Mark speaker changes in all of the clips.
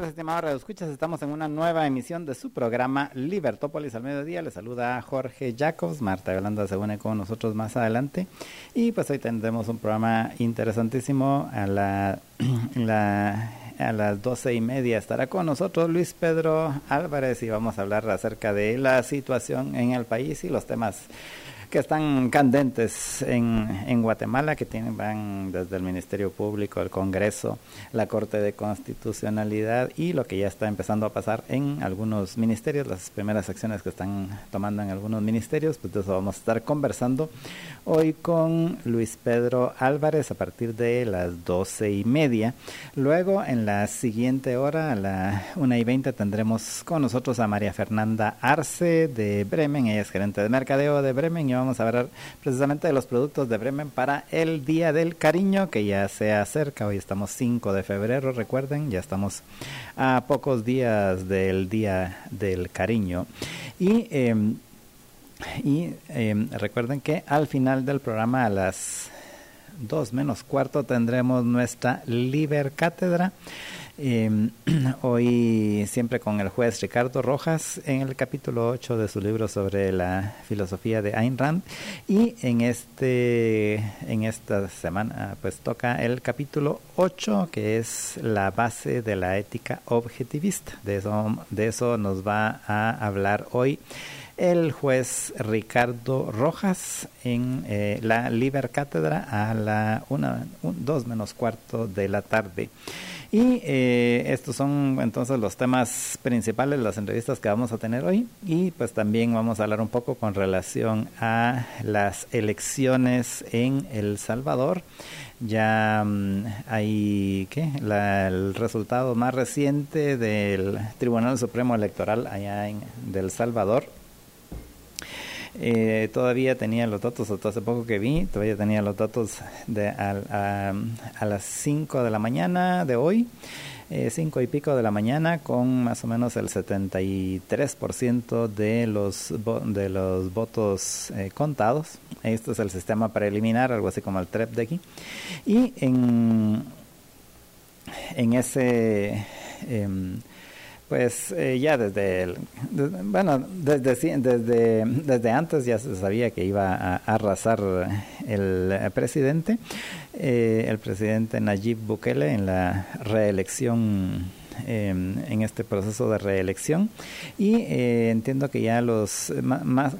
Speaker 1: Estimados escuchas, estamos en una nueva emisión de su programa Libertópolis al mediodía. Les saluda Jorge Jacobs, Marta Yolanda se une con nosotros más adelante. Y pues hoy tendremos un programa interesantísimo a la, a las doce y media estará con nosotros Luis Pedro Álvarez y vamos a hablar acerca de la situación en el país y los temas que están candentes en, en Guatemala, que tienen, van desde el Ministerio Público, el Congreso, la Corte de Constitucionalidad y lo que ya está empezando a pasar en algunos ministerios, las primeras acciones que están tomando en algunos ministerios, pues de eso vamos a estar conversando hoy con Luis Pedro Álvarez a partir de las doce y media. Luego, en la siguiente hora, a la una y veinte, tendremos con nosotros a María Fernanda Arce de Bremen, ella es gerente de mercadeo de Bremen y vamos a hablar precisamente de los productos de Bremen para el Día del Cariño que ya se acerca. Hoy estamos 5 de febrero, recuerden, ya estamos a pocos días del Día del Cariño. Y, em, y em, recuerden que al final del programa a las 2 menos cuarto tendremos nuestra Liber Cátedra eh, hoy siempre con el juez Ricardo Rojas en el capítulo 8 de su libro sobre la filosofía de Ayn Rand y en este en esta semana pues toca el capítulo 8 que es la base de la ética objetivista. De eso de eso nos va a hablar hoy el juez Ricardo Rojas en eh, la Liber Cátedra a la una, dos menos cuarto de la tarde. Y eh, estos son entonces los temas principales las entrevistas que vamos a tener hoy. Y pues también vamos a hablar un poco con relación a las elecciones en El Salvador. Ya mm, hay ¿qué? el resultado más reciente del Tribunal Supremo Electoral allá en El Salvador eh, todavía tenía los datos, hasta hace poco que vi, todavía tenía los datos de a, las 5 de la mañana de hoy. Eh, cinco y pico de la mañana con más o menos el 73% de los de los votos eh, contados. Este es el sistema preliminar, algo así como el TREP de aquí. Y en, en ese em, pues eh, ya desde, el, bueno, desde, desde, desde antes ya se sabía que iba a, arrasar el presidente, eh, el presidente Nayib Bukele en la reelección em, en este proceso de reelección. Y eh, entiendo que ya los más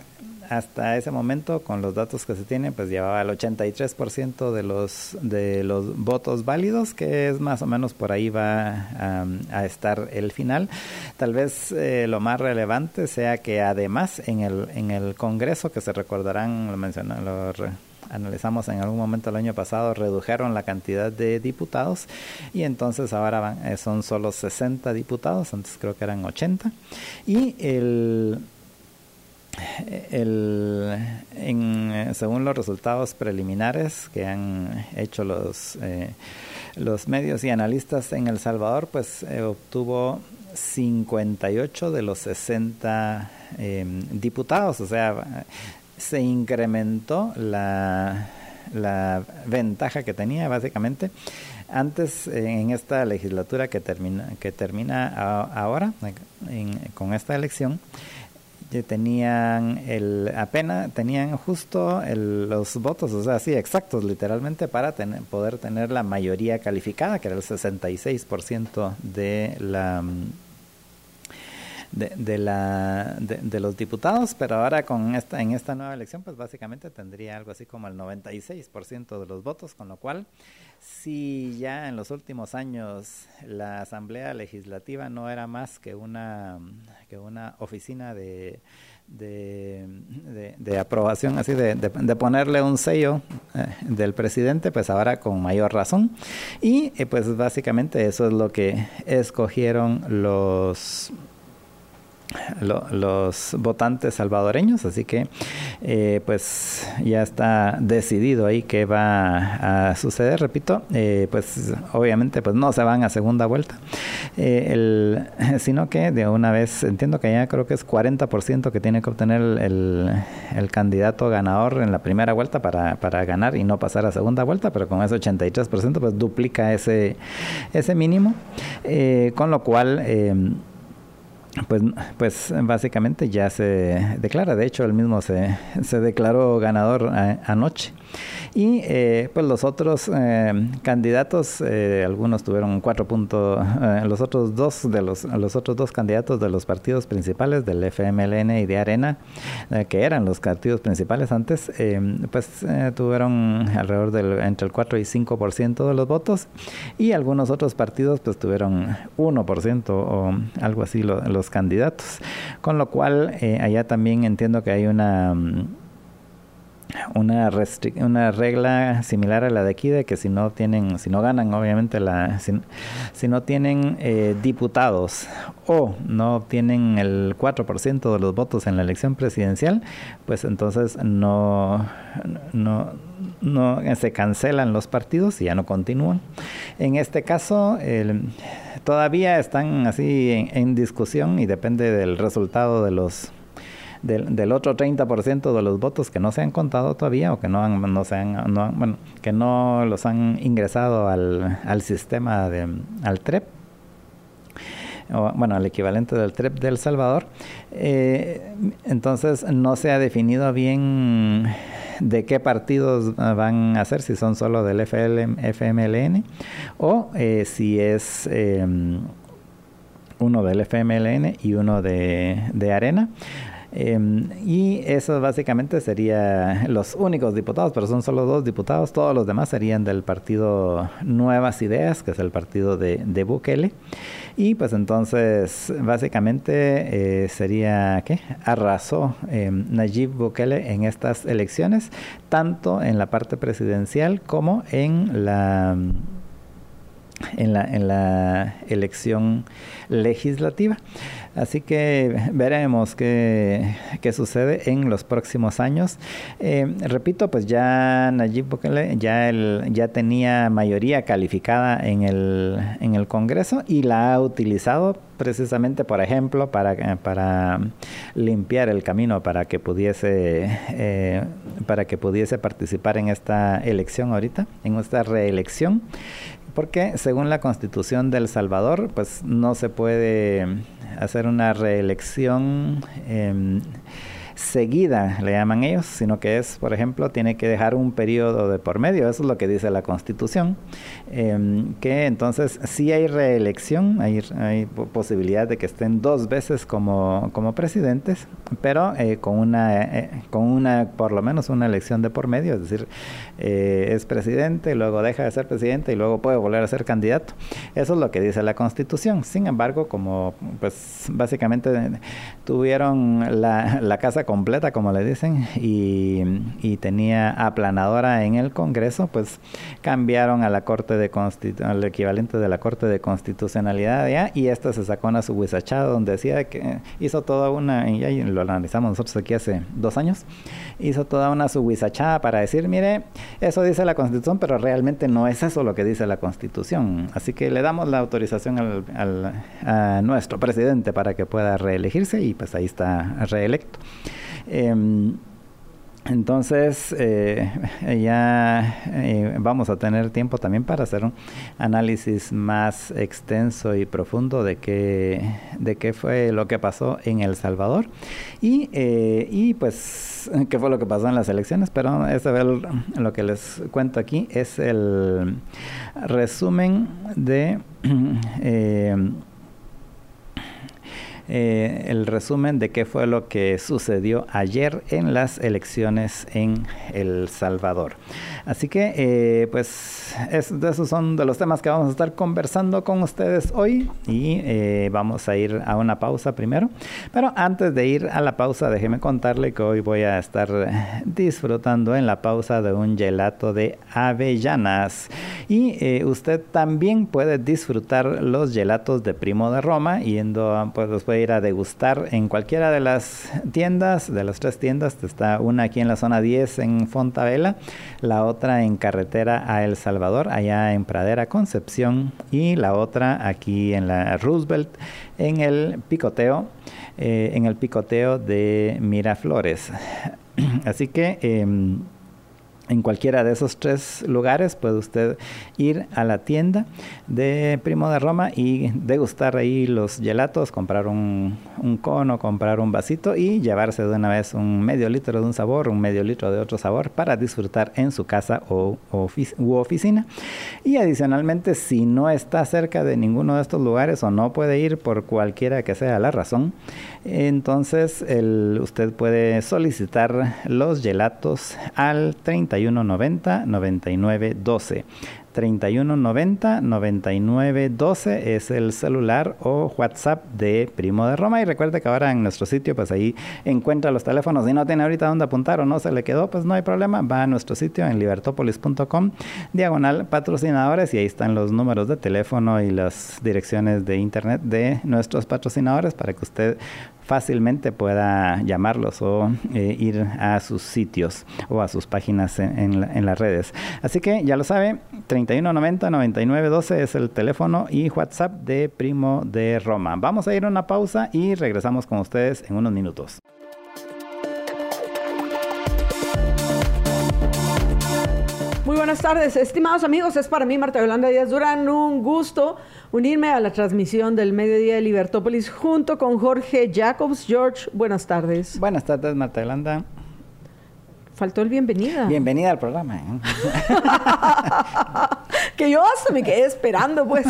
Speaker 1: hasta ese momento, con los datos que se tienen, pues llevaba el 83% de los, de los votos válidos, que es más o menos por ahí va a estar el final. Tal vez eh, lo más relevante sea que además en el, en el Congreso, que se recordarán, lo mencioné, lo analizamos en algún momento el año pasado, redujeron la cantidad de diputados y entonces ahora van, eh, son solo 60 diputados, antes creo que eran 80. Y el el, en, según los resultados preliminares que han hecho los, eh, los medios y analistas en El Salvador, pues eh, obtuvo 58 de los 60 em, diputados, o sea, se incrementó la, la ventaja que tenía básicamente. Antes en esta legislatura que termina que termina ahora con esta elección tenían el apenas tenían justo los votos, o sea, sí, exactos literalmente para tener, poder tener la mayoría calificada, que era el 66% de la de, la, de, los diputados, pero ahora con esta, en esta nueva elección, pues básicamente tendría algo así como el 96% de los votos, con lo cual, si ya en los últimos años la Asamblea Legislativa no era más que una, que una oficina de de, de, aprobación, así de, de, ponerle un sello eh, del presidente, pues ahora con mayor razón. Y eh, pues básicamente eso es lo que escogieron los los votantes salvadoreños, así que eh, pues ya está decidido ahí qué va a suceder, repito, eh, pues obviamente pues no se van a segunda vuelta, eh, el, sino que de una vez entiendo que ya creo que es 40% que tiene que obtener el, candidato ganador en la primera vuelta para, para, ganar y no pasar a segunda vuelta, pero con ese 83% pues duplica ese, ese mínimo, con lo cual pues, pues básicamente ya se declara. De hecho, él mismo se, se declaró ganador eh, anoche. Y eh, pues los otros eh, candidatos, eh, algunos tuvieron cuatro puntos, los otros dos de los, los otros dos candidatos de los partidos principales del FMLN y de Arena, que eran los partidos principales antes, pues tuvieron alrededor del entre el 4 y 5% de los votos y algunos otros partidos pues tuvieron 1% o algo así los candidatos. Con lo cual allá también entiendo que hay una una, una regla similar a la de aquí de que si no tienen si no ganan obviamente la si, no tienen eh, diputados o no tienen el 4% de los votos en la elección presidencial pues entonces no no no se cancelan los partidos y ya no continúan. En este caso todavía están así en discusión y depende del resultado de los del, del otro 30% de los votos que no se han contado todavía o que no, han, no se han, no, bueno, que no los han ingresado al, al sistema de, al TREP, o, bueno, al equivalente del TREP de El Salvador. Eh, entonces no se ha definido bien de qué partidos van a ser, si son solo del FMLN o eh, si es eh, uno del FMLN y uno de, de Arena. Em, y eso básicamente sería los únicos diputados, pero son solo dos diputados. Todos los demás serían del partido Nuevas Ideas, que es el partido de, de Bukele. Y pues entonces básicamente eh, sería que arrasó em, Nayib Bukele en estas elecciones, tanto en la parte presidencial como en la en la, en la elección legislativa. Así que veremos qué, qué sucede en los próximos años. Eh, repito, pues ya Nayib Bukele ya, el, ya tenía mayoría calificada en el, en el Congreso y la ha utilizado precisamente, por ejemplo, para, para limpiar el camino para que pudiese eh, para que pudiese participar en esta elección ahorita, en esta reelección porque según la constitución del Salvador, pues no se puede hacer una reelección. Eh, seguida, le llaman ellos, sino que es, por ejemplo, tiene que dejar un periodo de por medio, eso es lo que dice la Constitución, em, que entonces sí hay reelección, hay, posibilidad de que estén dos veces como, como presidentes, pero eh, con, una, eh, con una, por lo menos una elección de por medio, es decir, eh, es presidente, luego deja de ser presidente y luego puede volver a ser candidato. Eso es lo que dice la Constitución. Sin embargo, como pues básicamente tuvieron la, la casa completa, como le dicen, y, tenía aplanadora en el Congreso, pues cambiaron a la Corte de al equivalente de la Corte de Constitucionalidad y esta se sacó una su donde decía que hizo toda una, y lo analizamos nosotros aquí hace dos años, hizo toda una subhuizachada para decir, mire, eso dice la Constitución, pero realmente no es eso lo que dice la Constitución. Así que le damos la autorización al, a nuestro presidente para que pueda reelegirse y pues ahí está reelecto. Em, entonces, eh, ya eh, vamos a tener tiempo también para hacer un análisis más extenso y profundo de qué, de qué fue lo que pasó en El Salvador y, eh, y pues qué fue lo que pasó en las elecciones. Pero este lo que les cuento aquí es el resumen de eh, el resumen de qué fue lo que sucedió ayer en las elecciones en El Salvador. Así que, eh, pues, esos son de los temas que vamos a estar conversando con ustedes hoy y eh, vamos a ir a una pausa primero. Pero antes de ir a la pausa, déjeme contarle que hoy voy a estar disfrutando en la pausa de un gelato de avellanas. Y usted también puede disfrutar los gelatos de Primo de Roma yendo, pues los ir a degustar en cualquiera de las tiendas, de las tres tiendas. Está una aquí en la zona 10 en Fontavela, la otra en carretera a El Salvador, allá en Pradera Concepción, y la otra aquí en la Roosevelt, en el picoteo, eh, en el picoteo de Miraflores. Así que em, en cualquiera de esos tres lugares puede usted ir a la tienda de Primo de Roma y degustar ahí los gelatos, comprar un, cono, comprar un vasito y llevarse de una vez un medio litro de un sabor, un medio litro de otro sabor para disfrutar en su casa o u oficina. Y adicionalmente, si no está cerca de ninguno de estos lugares o no puede ir por cualquiera que sea la razón, entonces usted puede solicitar los gelatos al 3190 9912. 3190 9912 es el celular o WhatsApp de Primo de Roma. Y recuerde que ahora en nuestro sitio pues ahí encuentra los teléfonos. Y no tiene ahorita dónde apuntar o no se le quedó pues no hay problema. Va a nuestro sitio en libertopolis.com diagonal patrocinadores y ahí están los números de teléfono y las direcciones de internet de nuestros patrocinadores para que usted fácilmente pueda llamarlos o eh, ir a sus sitios o a sus páginas en, en, las redes. Así que ya lo sabe, 3190-9912 es el teléfono y WhatsApp de Primo de Roma. Vamos a ir a una pausa y regresamos con ustedes en unos minutos.
Speaker 2: Muy buenas tardes, estimados amigos. Es para mí, Marta Yolanda Díaz Durán, un gusto unirme a la transmisión del Mediodía de Libertópolis junto con Jorge Jacobs. George, buenas tardes.
Speaker 1: Buenas tardes, Marta Yolanda.
Speaker 2: Faltó el bienvenida.
Speaker 1: Bienvenida al programa. ¿eh?
Speaker 2: que yo hasta me quedé esperando, pues.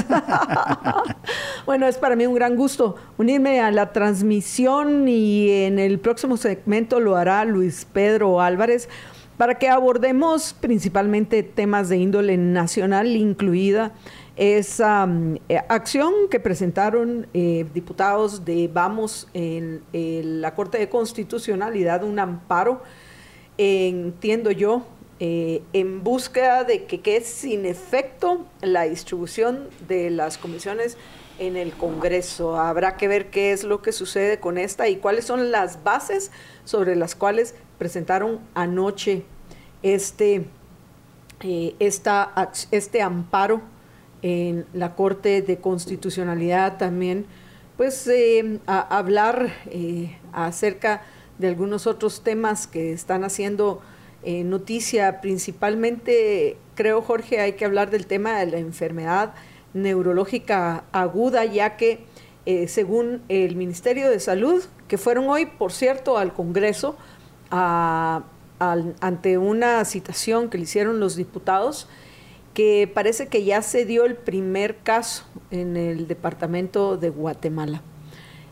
Speaker 2: bueno, es para mí un gran gusto unirme a la transmisión y en el próximo segmento lo hará Luis Pedro Álvarez para que abordemos principalmente temas de índole nacional, incluida esa mm, eh, acción que presentaron eh, diputados de Vamos en, la Corte de Constitucionalidad, un amparo, entiendo yo, eh, en búsqueda de que quede sin efecto la distribución de las comisiones en el Congreso. Habrá que ver qué es lo que sucede con esta y cuáles son las bases sobre las cuales presentaron anoche este, eh, este amparo en la Corte de Constitucionalidad también, pues eh, hablar eh, acerca de algunos otros temas que están haciendo noticia, principalmente creo Jorge hay que hablar del tema de la enfermedad neurológica aguda, ya que según el Ministerio de Salud, que fueron hoy, por cierto, al Congreso ante una citación que le hicieron los diputados, que parece que ya se dio el primer caso en el departamento de Guatemala.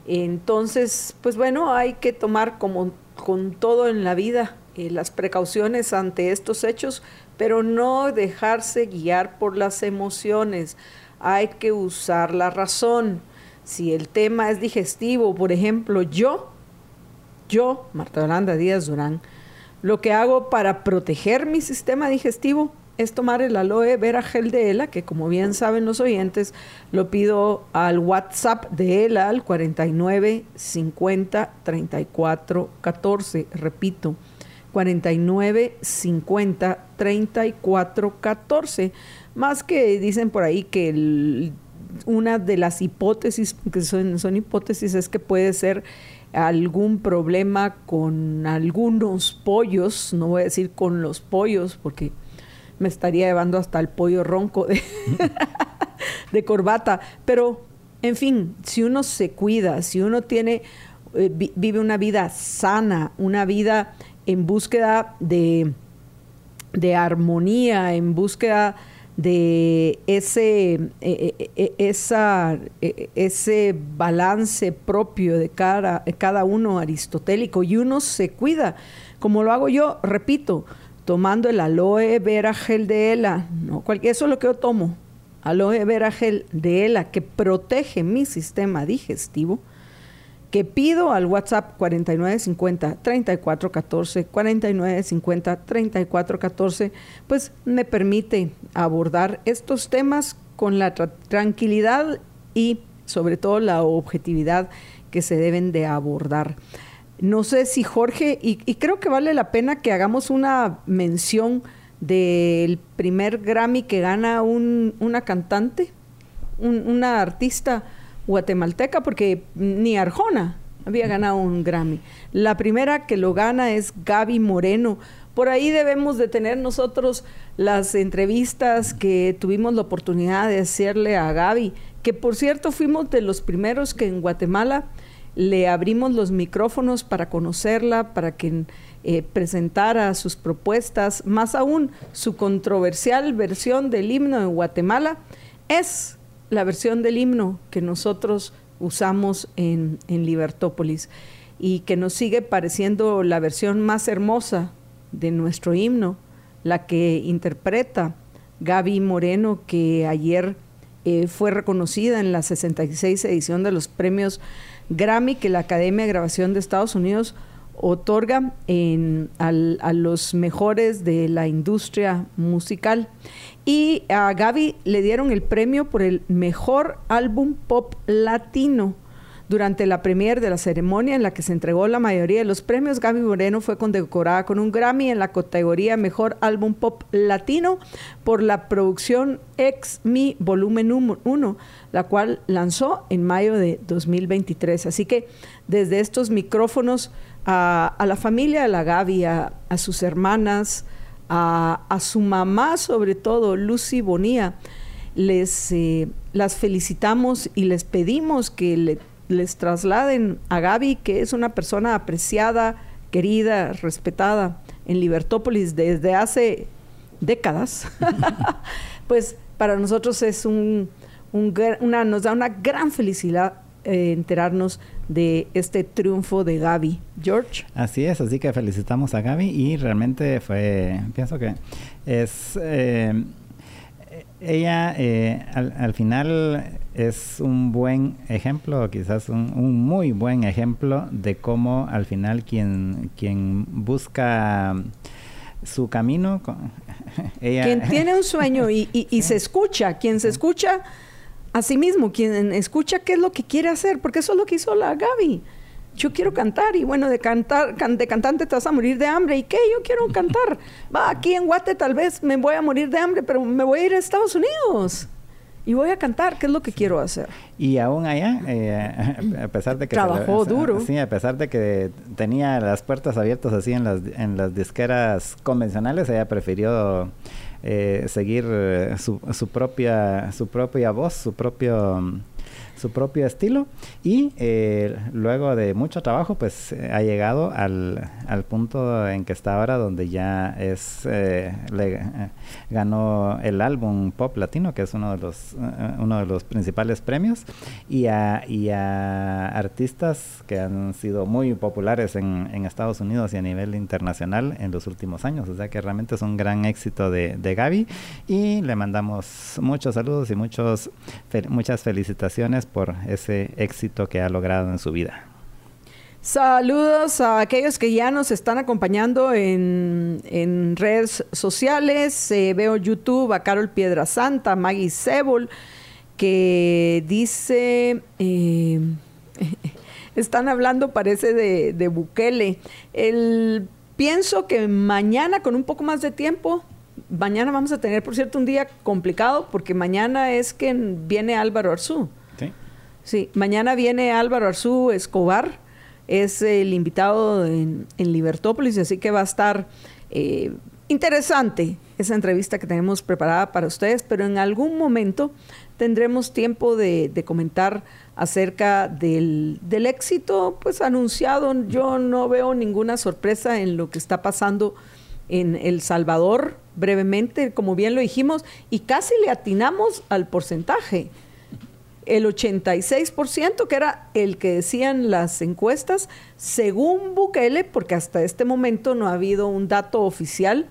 Speaker 2: Entonces, pues bueno, hay que tomar como con todo en la vida eh, las precauciones ante estos hechos, pero no dejarse guiar por las emociones. Hay que usar la razón. Si el tema es digestivo, por ejemplo, yo, yo, Marta Yolanda Díaz Durán, lo que hago para proteger mi sistema digestivo es tomar el aloe vera gel de ELA, que como bien saben los oyentes, lo pido al WhatsApp de ELA al 49 50 34 14. Repito, 49 50 34 14. Más que dicen por ahí que una de las hipótesis, que son, son hipótesis, es que puede ser algún problema con algunos pollos, no voy a decir con los pollos porque me estaría llevando hasta el pollo ronco de, de corbata, pero en fin, si uno se cuida, si uno tiene, eh, vive una vida sana, una vida en búsqueda de, de armonía, en búsqueda de ese, eh, eh, eh, esa, ese balance propio de cada, cada uno aristotélico y uno se cuida, como lo hago yo, repito, tomando el aloe vera gel de ELA, no, eso es lo que yo tomo, aloe vera gel de ELA que protege mi sistema digestivo, que pido al WhatsApp 4950-3414, 4950-3414, pues me permite abordar estos temas con la tranquilidad y sobre todo la objetividad que se deben de abordar. No sé si Jorge, y, creo que vale la pena que hagamos una mención del primer Grammy que gana una cantante, una artista guatemalteca, porque ni Arjona había ganado un Grammy. La primera que lo gana es Gaby Moreno. Por ahí debemos de tener nosotros las entrevistas que tuvimos la oportunidad de hacerle a Gaby, que por cierto fuimos de los primeros que en Guatemala le abrimos los micrófonos para conocerla, para que eh, presentara sus propuestas, más aún su controversial versión del himno de Guatemala es la versión del himno que nosotros usamos en, en Libertópolis y que nos sigue pareciendo la versión más hermosa de nuestro himno, la que interpreta Gaby Moreno, que ayer eh, fue reconocida en la 66 edición de los premios Grammy que la Academia de Grabación de Estados Unidos otorga en, a los mejores de la industria musical. Y a Gaby le dieron el premio por el mejor álbum pop latino. Durante la premier de la ceremonia en la que se entregó la mayoría de los premios, Gaby Moreno fue condecorada con un Grammy en la categoría Mejor Álbum Pop Latino por la producción Ex Mi Volumen 1, la cual lanzó en mayo de 2023. Así que desde estos micrófonos a, la familia de la Gaby, a, sus hermanas, a, su mamá sobre todo, Lucy Bonía, les eh, las felicitamos y les pedimos que les trasladen a Gaby, que es una persona apreciada, querida, respetada en Libertópolis desde hace décadas, pues para nosotros es un, una, nos da una gran felicidad eh, enterarnos de este triunfo de Gaby. George.
Speaker 1: Así es, así que felicitamos a Gaby y realmente fue, pienso que es, eh, ella eh, al, final es un buen ejemplo, quizás un, muy buen ejemplo de cómo al final quien, quien busca su camino,
Speaker 2: ella... Quien tiene un sueño y, y se escucha, quien se escucha mismo quien escucha qué es lo que quiere hacer, porque eso es lo que hizo la Gaby. Yo quiero cantar y bueno, de cantar, de cantante te vas a morir de hambre. ¿Y qué? Yo quiero cantar. Va, aquí en Guate tal vez me voy a morir de hambre, pero me voy a ir a Estados Unidos y voy a cantar, ¿qué es lo que quiero hacer?
Speaker 1: Y aún allá, eh, a pesar de que...
Speaker 2: Trabajó duro.
Speaker 1: Sí, a pesar de que tenía las puertas abiertas así en las, en las disqueras convencionales, ella prefirió eh, seguir eh, su, su, propia, su propia voz, su propio su propio estilo y eh, luego de mucho trabajo pues eh, ha llegado al, al, punto en que está ahora donde ya es eh, le ganó el álbum pop latino que es uno de los uno de los principales premios. Y a, y a artistas que han sido muy populares en, en, Estados Unidos y a nivel internacional en los últimos años. O sea que realmente es un gran éxito de, de Gaby. Y le mandamos muchos saludos y muchos muchas felicitaciones por ese éxito que ha logrado en su vida.
Speaker 2: Saludos a aquellos que ya nos están acompañando en, redes sociales. Eh, veo YouTube a Carol Piedra Santa, Maggie Sebol, que dice, eh, están hablando parece de, de Bukele. El, pienso que mañana con un poco más de tiempo mañana vamos a tener, por cierto, un día complicado porque mañana es que viene Álvaro Arzú. Sí. Mañana viene Álvaro Arzú Escobar, es el invitado en, Libertópolis, así que va a estar eh, interesante esa entrevista que tenemos preparada para ustedes, pero en algún momento tendremos tiempo de, comentar acerca del, del, éxito pues anunciado. Yo no veo ninguna sorpresa en lo que está pasando en El Salvador brevemente, como bien lo dijimos, y casi le atinamos al porcentaje. El 86%, que era el que decían las encuestas, según Bukele, porque hasta este momento no ha habido un dato oficial,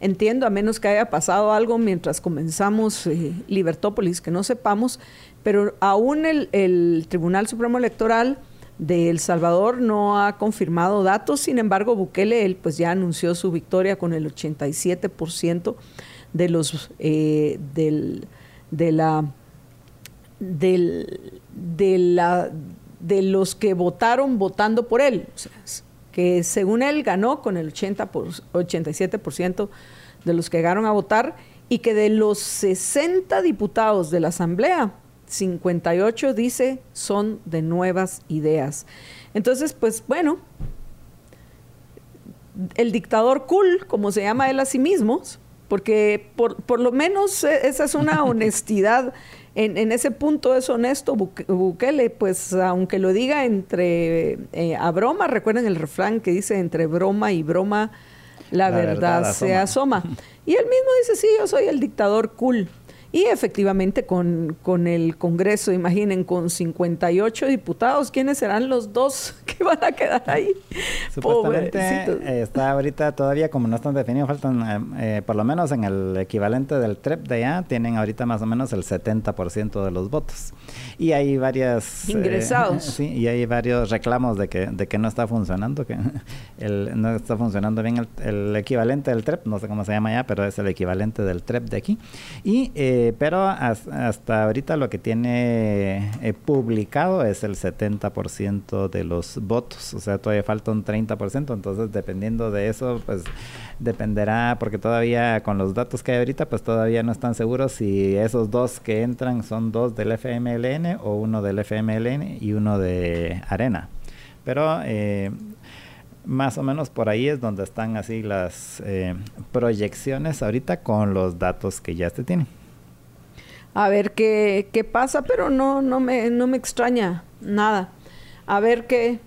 Speaker 2: entiendo, a menos que haya pasado algo mientras comenzamos eh, Libertópolis, que no sepamos, pero aún el, el Tribunal Supremo Electoral de El Salvador no ha confirmado datos, sin embargo Bukele él pues ya anunció su victoria con el 87% de los eh, del, de la del, de la de los que votaron votando por él, que según él ganó con el 80 por, 87% de los que llegaron a votar y que de los 60 diputados de la Asamblea 58 dice son de nuevas ideas. Entonces, pues bueno, el dictador cool, como se llama él a sí mismo, porque por, lo menos e, esa es una honestidad. En, ese punto es honesto Bukele, pues aunque lo diga entre eh, a broma, recuerden el refrán que dice entre broma y broma la, verdad, se asoma. Y él mismo dice, sí, yo soy el dictador cool. Y efectivamente con, con, el Congreso, imaginen, con 58 diputados, ¿quiénes serán los dos que van a quedar ahí?
Speaker 1: Supuestamente eh, está ahorita todavía, como no están definidos, faltan, eh, eh, por lo menos en el equivalente del TREP de allá, tienen ahorita más o menos el 70% de los votos. Y hay varias...
Speaker 2: Ingresados.
Speaker 1: sí, y hay varios reclamos de que, de que no está funcionando, que el, no está funcionando bien el, equivalente del TREP, no sé cómo se llama allá, pero es el equivalente del TREP de aquí. Y eh, pero hasta ahorita lo que tiene eh, publicado es el 70% de los votos, o sea, todavía falta un 30%, entonces dependiendo de eso, pues dependerá, porque todavía con los datos que hay ahorita, pues todavía no están seguros si esos dos que entran son dos del FMLN o uno del FMLN y uno de Arena. Pero eh, más o menos por ahí es donde están así las proyecciones ahorita con los datos que ya se tienen
Speaker 2: a ver qué, qué pasa, pero no, no, me, no me extraña nada. A ver qué,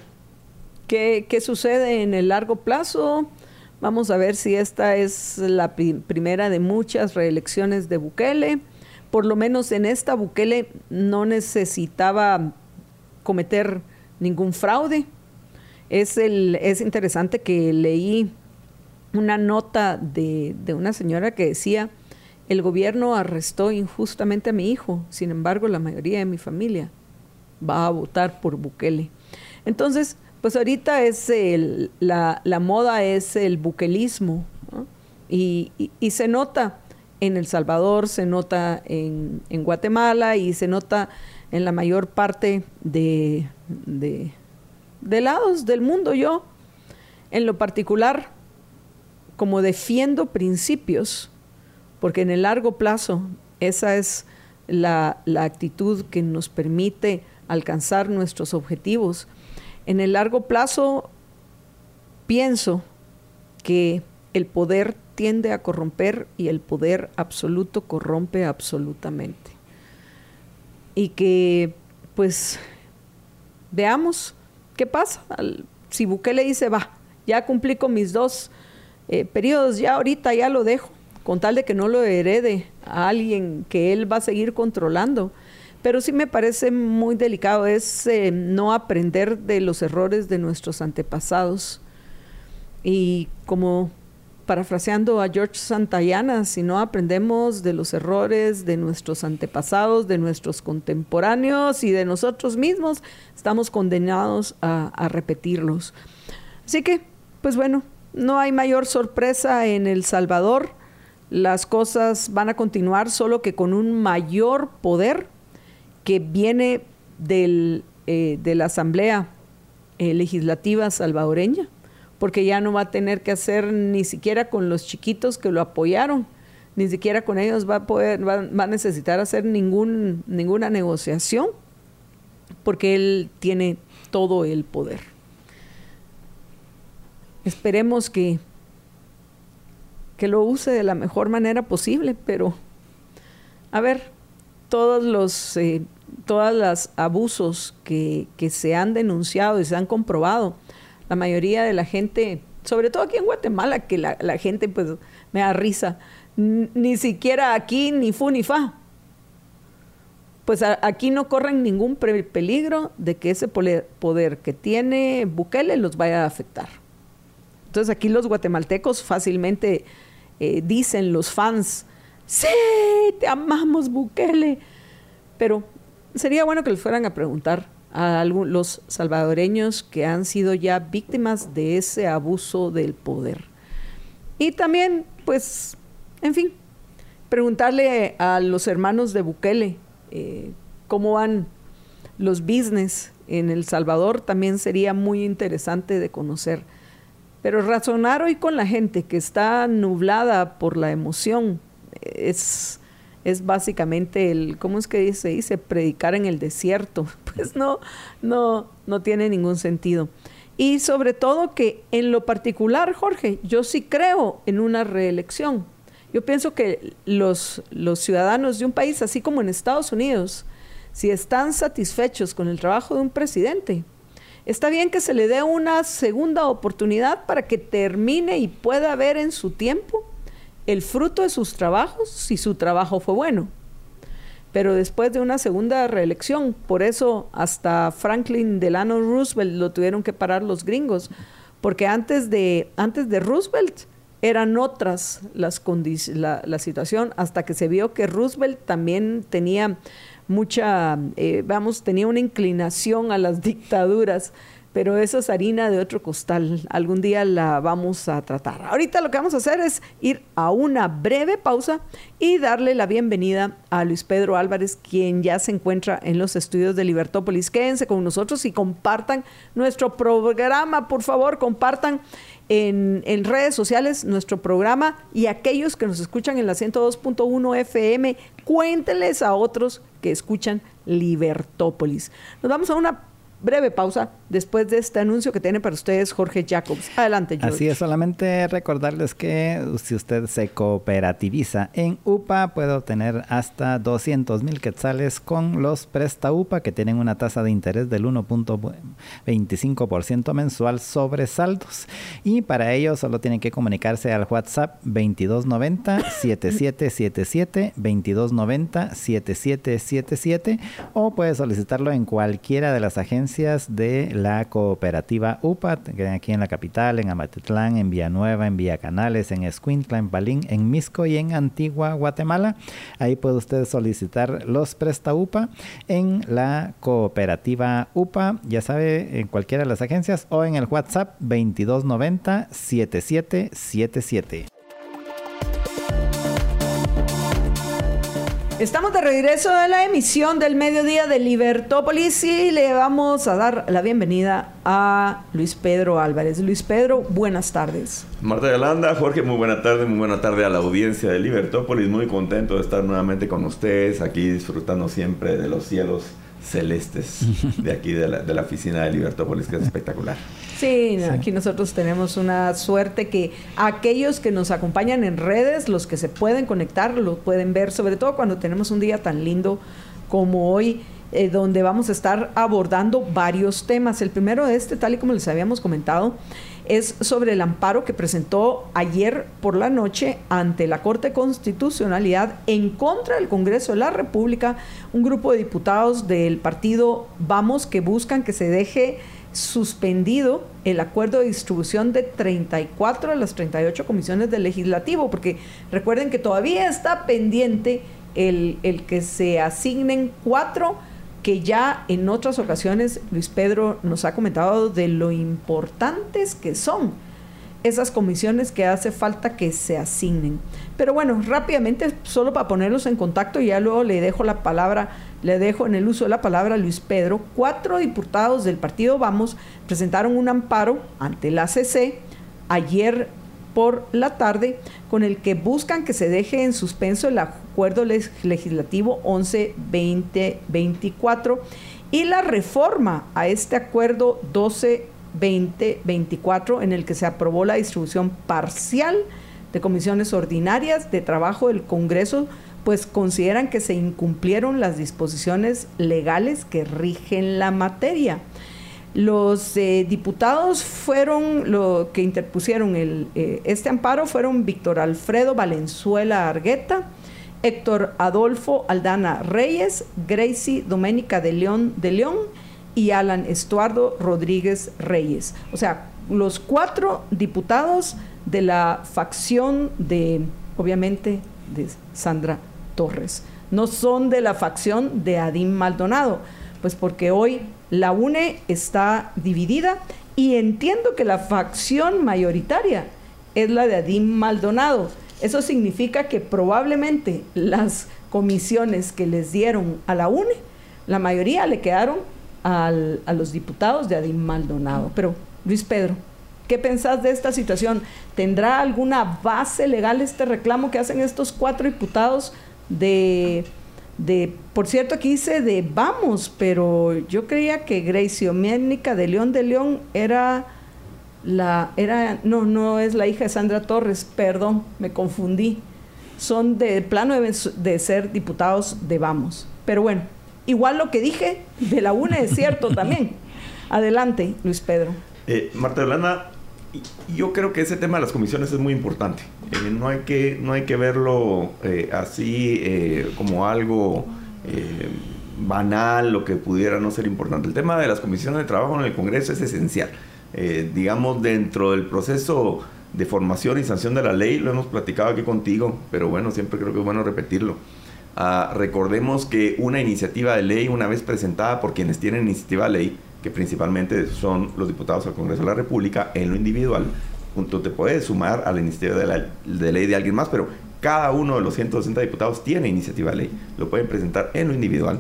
Speaker 2: qué, qué sucede en el largo plazo. Vamos a ver si esta es la primera de muchas reelecciones de Bukele. Por lo menos en esta Bukele no necesitaba cometer ningún fraude. Es, el, es interesante que leí una nota de, de una señora que decía el gobierno arrestó injustamente a mi hijo, sin embargo la mayoría de mi familia va a votar por Bukele. Entonces, pues ahorita es la, moda es el buquelismo y, se nota en El Salvador, se nota en, Guatemala y se nota en la mayor parte de lados del mundo. Yo, en lo particular, como defiendo principios, porque en el largo plazo esa es la, actitud que nos permite alcanzar nuestros objetivos. En el largo plazo pienso que el poder tiende a corromper y el poder absoluto corrompe absolutamente. Y que pues veamos qué pasa. Si Bukele dice, va, ya cumplí con mis dos eh, periodos, ya ahorita ya lo dejo con tal de que no lo herede a alguien que él va a seguir controlando. Pero sí me parece muy delicado es no aprender de los errores de nuestros antepasados. Y como parafraseando a George Santayana, si no aprendemos de los errores de nuestros antepasados, de nuestros contemporáneos y de nosotros mismos, estamos condenados a, a repetirlos. Así que, pues bueno, no hay mayor sorpresa en El Salvador las cosas van a continuar solo que con un mayor poder que viene del, eh, de la Asamblea eh, Legislativa salvadoreña, porque ya no va a tener que hacer ni siquiera con los chiquitos que lo apoyaron, ni siquiera con ellos va a poder, va, a necesitar hacer ningún, ninguna negociación, porque él tiene todo el poder. Esperemos que que lo use de la mejor manera posible, pero a ver, todos los eh, todos los abusos que, que, se han denunciado y se han comprobado, la mayoría de la gente sobre todo aquí en Guatemala, que la, la gente pues me da risa, ni siquiera aquí ni fu ni fa. Pues aquí no corren ningún peligro de que ese poder que tiene Bukele los vaya a afectar. Entonces aquí los guatemaltecos fácilmente eh, dicen los fans, sí, te amamos Bukele. Pero sería bueno que les fueran a preguntar a los salvadoreños que han sido ya víctimas de ese abuso del poder. Y también, pues, en fin, preguntarle a los hermanos de Bukele eh, cómo van los business en El Salvador también sería muy interesante de conocer. Pero razonar hoy con la gente que está nublada por la emoción es, es básicamente el, ¿cómo es que se dice? Predicar en el desierto. Pues no, no, no tiene ningún sentido. Y sobre todo que en lo particular, Jorge, yo sí creo en una reelección. Yo pienso que los, los ciudadanos de un país, así como en Estados Unidos, si están satisfechos con el trabajo de un presidente, está bien que se le dé una segunda oportunidad para que termine y pueda ver en su tiempo el fruto de sus trabajos si su trabajo fue bueno. Pero después de una segunda reelección, por eso hasta Franklin Delano Roosevelt lo tuvieron que parar los gringos, porque antes de, antes de Roosevelt eran otras las la, la situación, hasta que se vio que Roosevelt también tenía mucha, eh, vamos, tenía una inclinación a las dictaduras, pero eso es harina de otro costal. Algún día la vamos a tratar. Ahorita lo que vamos a hacer es ir a una breve pausa y darle la bienvenida a Luis Pedro Álvarez, quien ya se encuentra en los estudios de Libertópolis. Quédense con nosotros y compartan nuestro programa, por favor, compartan en, redes sociales nuestro programa y aquellos que nos escuchan en la 102.1 FM, cuéntenles a otros que escuchan Libertópolis. Nos vamos a una breve pausa después de este anuncio que tiene para ustedes Jorge Jacobs. Adelante, George.
Speaker 1: Así es, solamente recordarles que si usted se cooperativiza en UPA puede obtener hasta 200 mil quetzales con los Presta UPA que tienen una tasa de interés del 1.25% mensual sobre saldos. Y para ello solo tienen que comunicarse al WhatsApp 2290 7777 2290 7777 o puede solicitarlo en cualquiera de las agencias de la cooperativa UPA, aquí en la capital, en Amatitlán, en Villanueva, en Villa Canales, en Escuintla, en Palín, en Misco y en Antigua, Guatemala. Ahí puede usted solicitar los Presta UPA en la cooperativa UPA, ya sabe, en cualquiera de las agencias o en el WhatsApp 2290 7777.
Speaker 2: Estamos de regreso de la emisión del mediodía de Libertópolis y le vamos a dar la bienvenida a Luis Pedro Álvarez. Luis Pedro, buenas tardes.
Speaker 3: Marta Yolanda, Jorge, muy buena tarde, muy buena tarde a la audiencia de Libertópolis. Muy contento de estar nuevamente con ustedes aquí disfrutando siempre de los cielos celestes de aquí de la, de la oficina de Libertópolis, que es espectacular.
Speaker 2: Sí, aquí nosotros tenemos una suerte que aquellos que nos acompañan en redes, los que se pueden conectar, lo pueden ver, sobre todo cuando tenemos un día tan lindo como hoy. Eh, donde vamos a estar abordando varios temas. El primero de este, tal y como les habíamos comentado, es sobre el amparo que presentó ayer por la noche ante la Corte de Constitucionalidad en contra del Congreso de la República, un grupo de diputados del partido Vamos que buscan que se deje suspendido el acuerdo de distribución de 34 de las 38 comisiones del legislativo, porque recuerden que todavía está pendiente el, el que se asignen cuatro que ya en otras ocasiones Luis Pedro nos ha comentado de lo importantes que son esas comisiones que hace falta que se asignen. Pero bueno, rápidamente, solo para ponerlos en contacto, ya luego le dejo la palabra, le dejo en el uso de la palabra a Luis Pedro. Cuatro diputados del partido Vamos presentaron un amparo ante la CC ayer por la tarde con el que buscan que se deje en suspenso el acuerdo legislativo 11-2024 y la reforma a este acuerdo 12-2024 en el que se aprobó la distribución parcial de comisiones ordinarias de trabajo del Congreso, pues consideran que se incumplieron las disposiciones legales que rigen la materia. Los eh, diputados fueron, lo que interpusieron el, eh, este amparo fueron Víctor Alfredo Valenzuela Argueta, Héctor Adolfo Aldana Reyes, Gracie Doménica de León de León y Alan Estuardo Rodríguez Reyes. O sea, los cuatro diputados de la facción de, obviamente, de Sandra Torres. No son de la facción de Adín Maldonado, pues porque hoy la UNE está dividida y entiendo que la facción mayoritaria es la de Adín Maldonado. Eso significa que probablemente las comisiones que les dieron a la UNE, la mayoría le quedaron a los diputados de Adín Maldonado. Pero, Luis Pedro, ¿qué pensás de esta situación? ¿Tendrá alguna base legal este reclamo que hacen estos cuatro diputados de de, por cierto, aquí dice de Vamos, pero yo creía que Gracie Oménica de León de León era la, era, no, no es la hija de Sandra Torres, perdón, me confundí. Son de plano de, de ser diputados de Vamos. Pero bueno, igual lo que dije de la UNE es cierto también. Adelante, Luis Pedro.
Speaker 3: Eh, Marta Yolanda, yo creo que ese tema de las comisiones es muy importante. Eh, no, hay que, no hay que verlo eh, así eh, como algo banal, lo que pudiera no ser importante. El tema de las comisiones de trabajo en el Congreso es esencial. digamos, dentro del proceso de formación y sanción de la ley, lo hemos platicado aquí contigo, pero bueno, siempre creo que es bueno repetirlo. Ah, recordemos que una iniciativa de ley, una vez presentada por quienes tienen iniciativa de ley, que principalmente son los diputados al Congreso de la República, en lo individual, junto te puedes sumar a la iniciativa de, de ley de alguien más, pero cada uno de los 160 diputados tiene iniciativa de ley, lo pueden presentar en lo individual.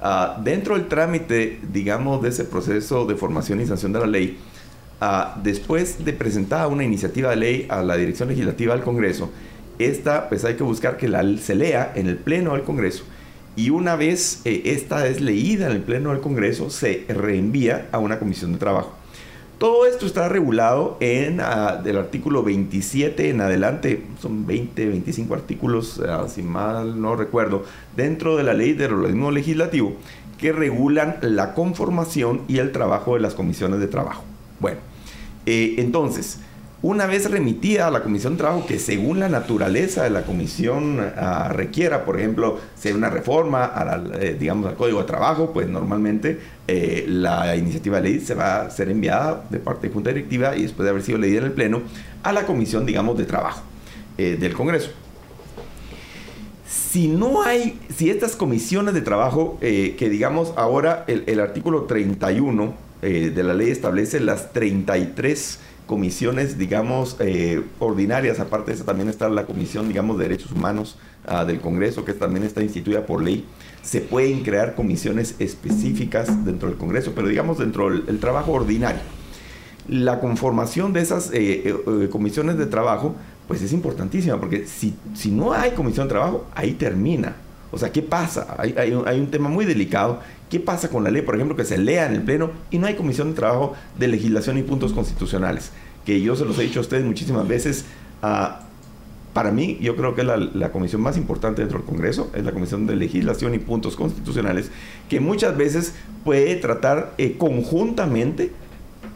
Speaker 3: Uh, dentro del trámite, digamos, de ese proceso de formación y sanción de la ley, uh, después de presentar una iniciativa de ley a la Dirección Legislativa del Congreso, esta pues hay que buscar que la, se lea en el Pleno del Congreso y una vez eh, esta es leída en el Pleno del Congreso, se reenvía a una comisión de trabajo. Todo esto está regulado en uh, del artículo 27 en adelante, son 20, 25 artículos, uh, si mal no recuerdo, dentro de la ley del organismo legislativo que regulan la conformación y el trabajo de las comisiones de trabajo. Bueno, eh, entonces, una vez remitida a la Comisión de Trabajo, que según la naturaleza de la comisión ah, requiera, por ejemplo, si hay una reforma a eh, digamos, al Código de Trabajo, pues normalmente eh, la iniciativa de ley se va a ser enviada de parte de Junta Directiva y después de haber sido leída en el Pleno a la Comisión, digamos, de Trabajo eh, del Congreso. Si no hay, si estas comisiones de trabajo, que digamos ahora el, el artículo 31 de la ley establece las 33 comisiones, digamos, eh, ordinarias. Aparte de eso, también está la Comisión, digamos, de Derechos Humanos ah, del Congreso, que también está instituida por ley. Se pueden crear comisiones específicas dentro del Congreso, pero digamos dentro del trabajo ordinario. La conformación de esas eh, eh, comisiones de trabajo, pues es importantísima, porque si, si no hay comisión de trabajo, ahí termina. O sea, ¿qué pasa? Hay, un tema muy delicado ¿Qué pasa con la ley, por ejemplo, que se lea en el Pleno y no hay comisión de trabajo de legislación y puntos constitucionales? Que yo se los he dicho a ustedes muchísimas veces. Uh, para mí, yo creo que la, la, comisión más importante dentro del Congreso es la Comisión de Legislación y Puntos Constitucionales, que muchas veces puede tratar eh, conjuntamente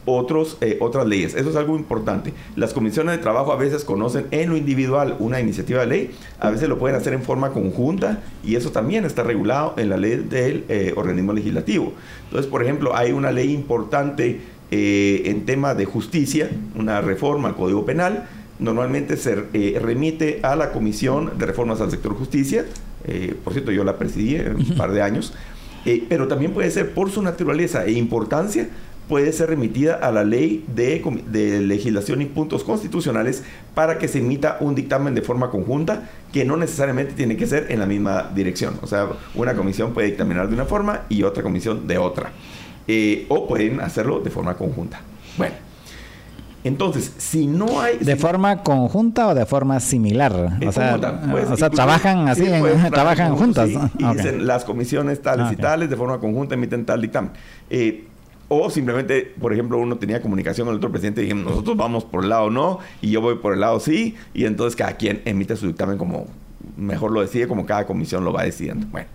Speaker 3: otros, eh, otras leyes. Eso es algo importante. Las comisiones de trabajo a veces conocen en lo individual una iniciativa de ley, a veces lo pueden hacer en forma conjunta y eso también está regulado en la ley del eh, organismo legislativo. Entonces, por ejemplo, hay una ley importante eh, en tema de justicia, una reforma al Código Penal. Normalmente se remite a la Comisión de Reformas al Sector Justicia. por cierto, yo la presidí en un par de años. pero también puede ser por su naturaleza e importancia puede ser remitida a la ley de, legislación y puntos constitucionales para que se emita un dictamen de forma conjunta que no necesariamente tiene que ser en la misma dirección. O sea, una comisión puede dictaminar de una forma y otra comisión de otra. Eh, o pueden hacerlo de forma conjunta. Bueno. Entonces, si no hay...
Speaker 1: ¿De forma conjunta o de forma similar? O sea, o sea trabajan así, trabajan juntas.
Speaker 3: y dicen las comisiones tales y tales de forma conjunta emiten tal dictamen. Eh, o simplemente, por ejemplo, uno tenía comunicación con el otro presidente y dijimos, nosotros vamos por el lado no, y yo voy por el lado sí, y entonces cada quien emite su dictamen como mejor lo decide, como cada comisión lo va decidiendo. Bueno,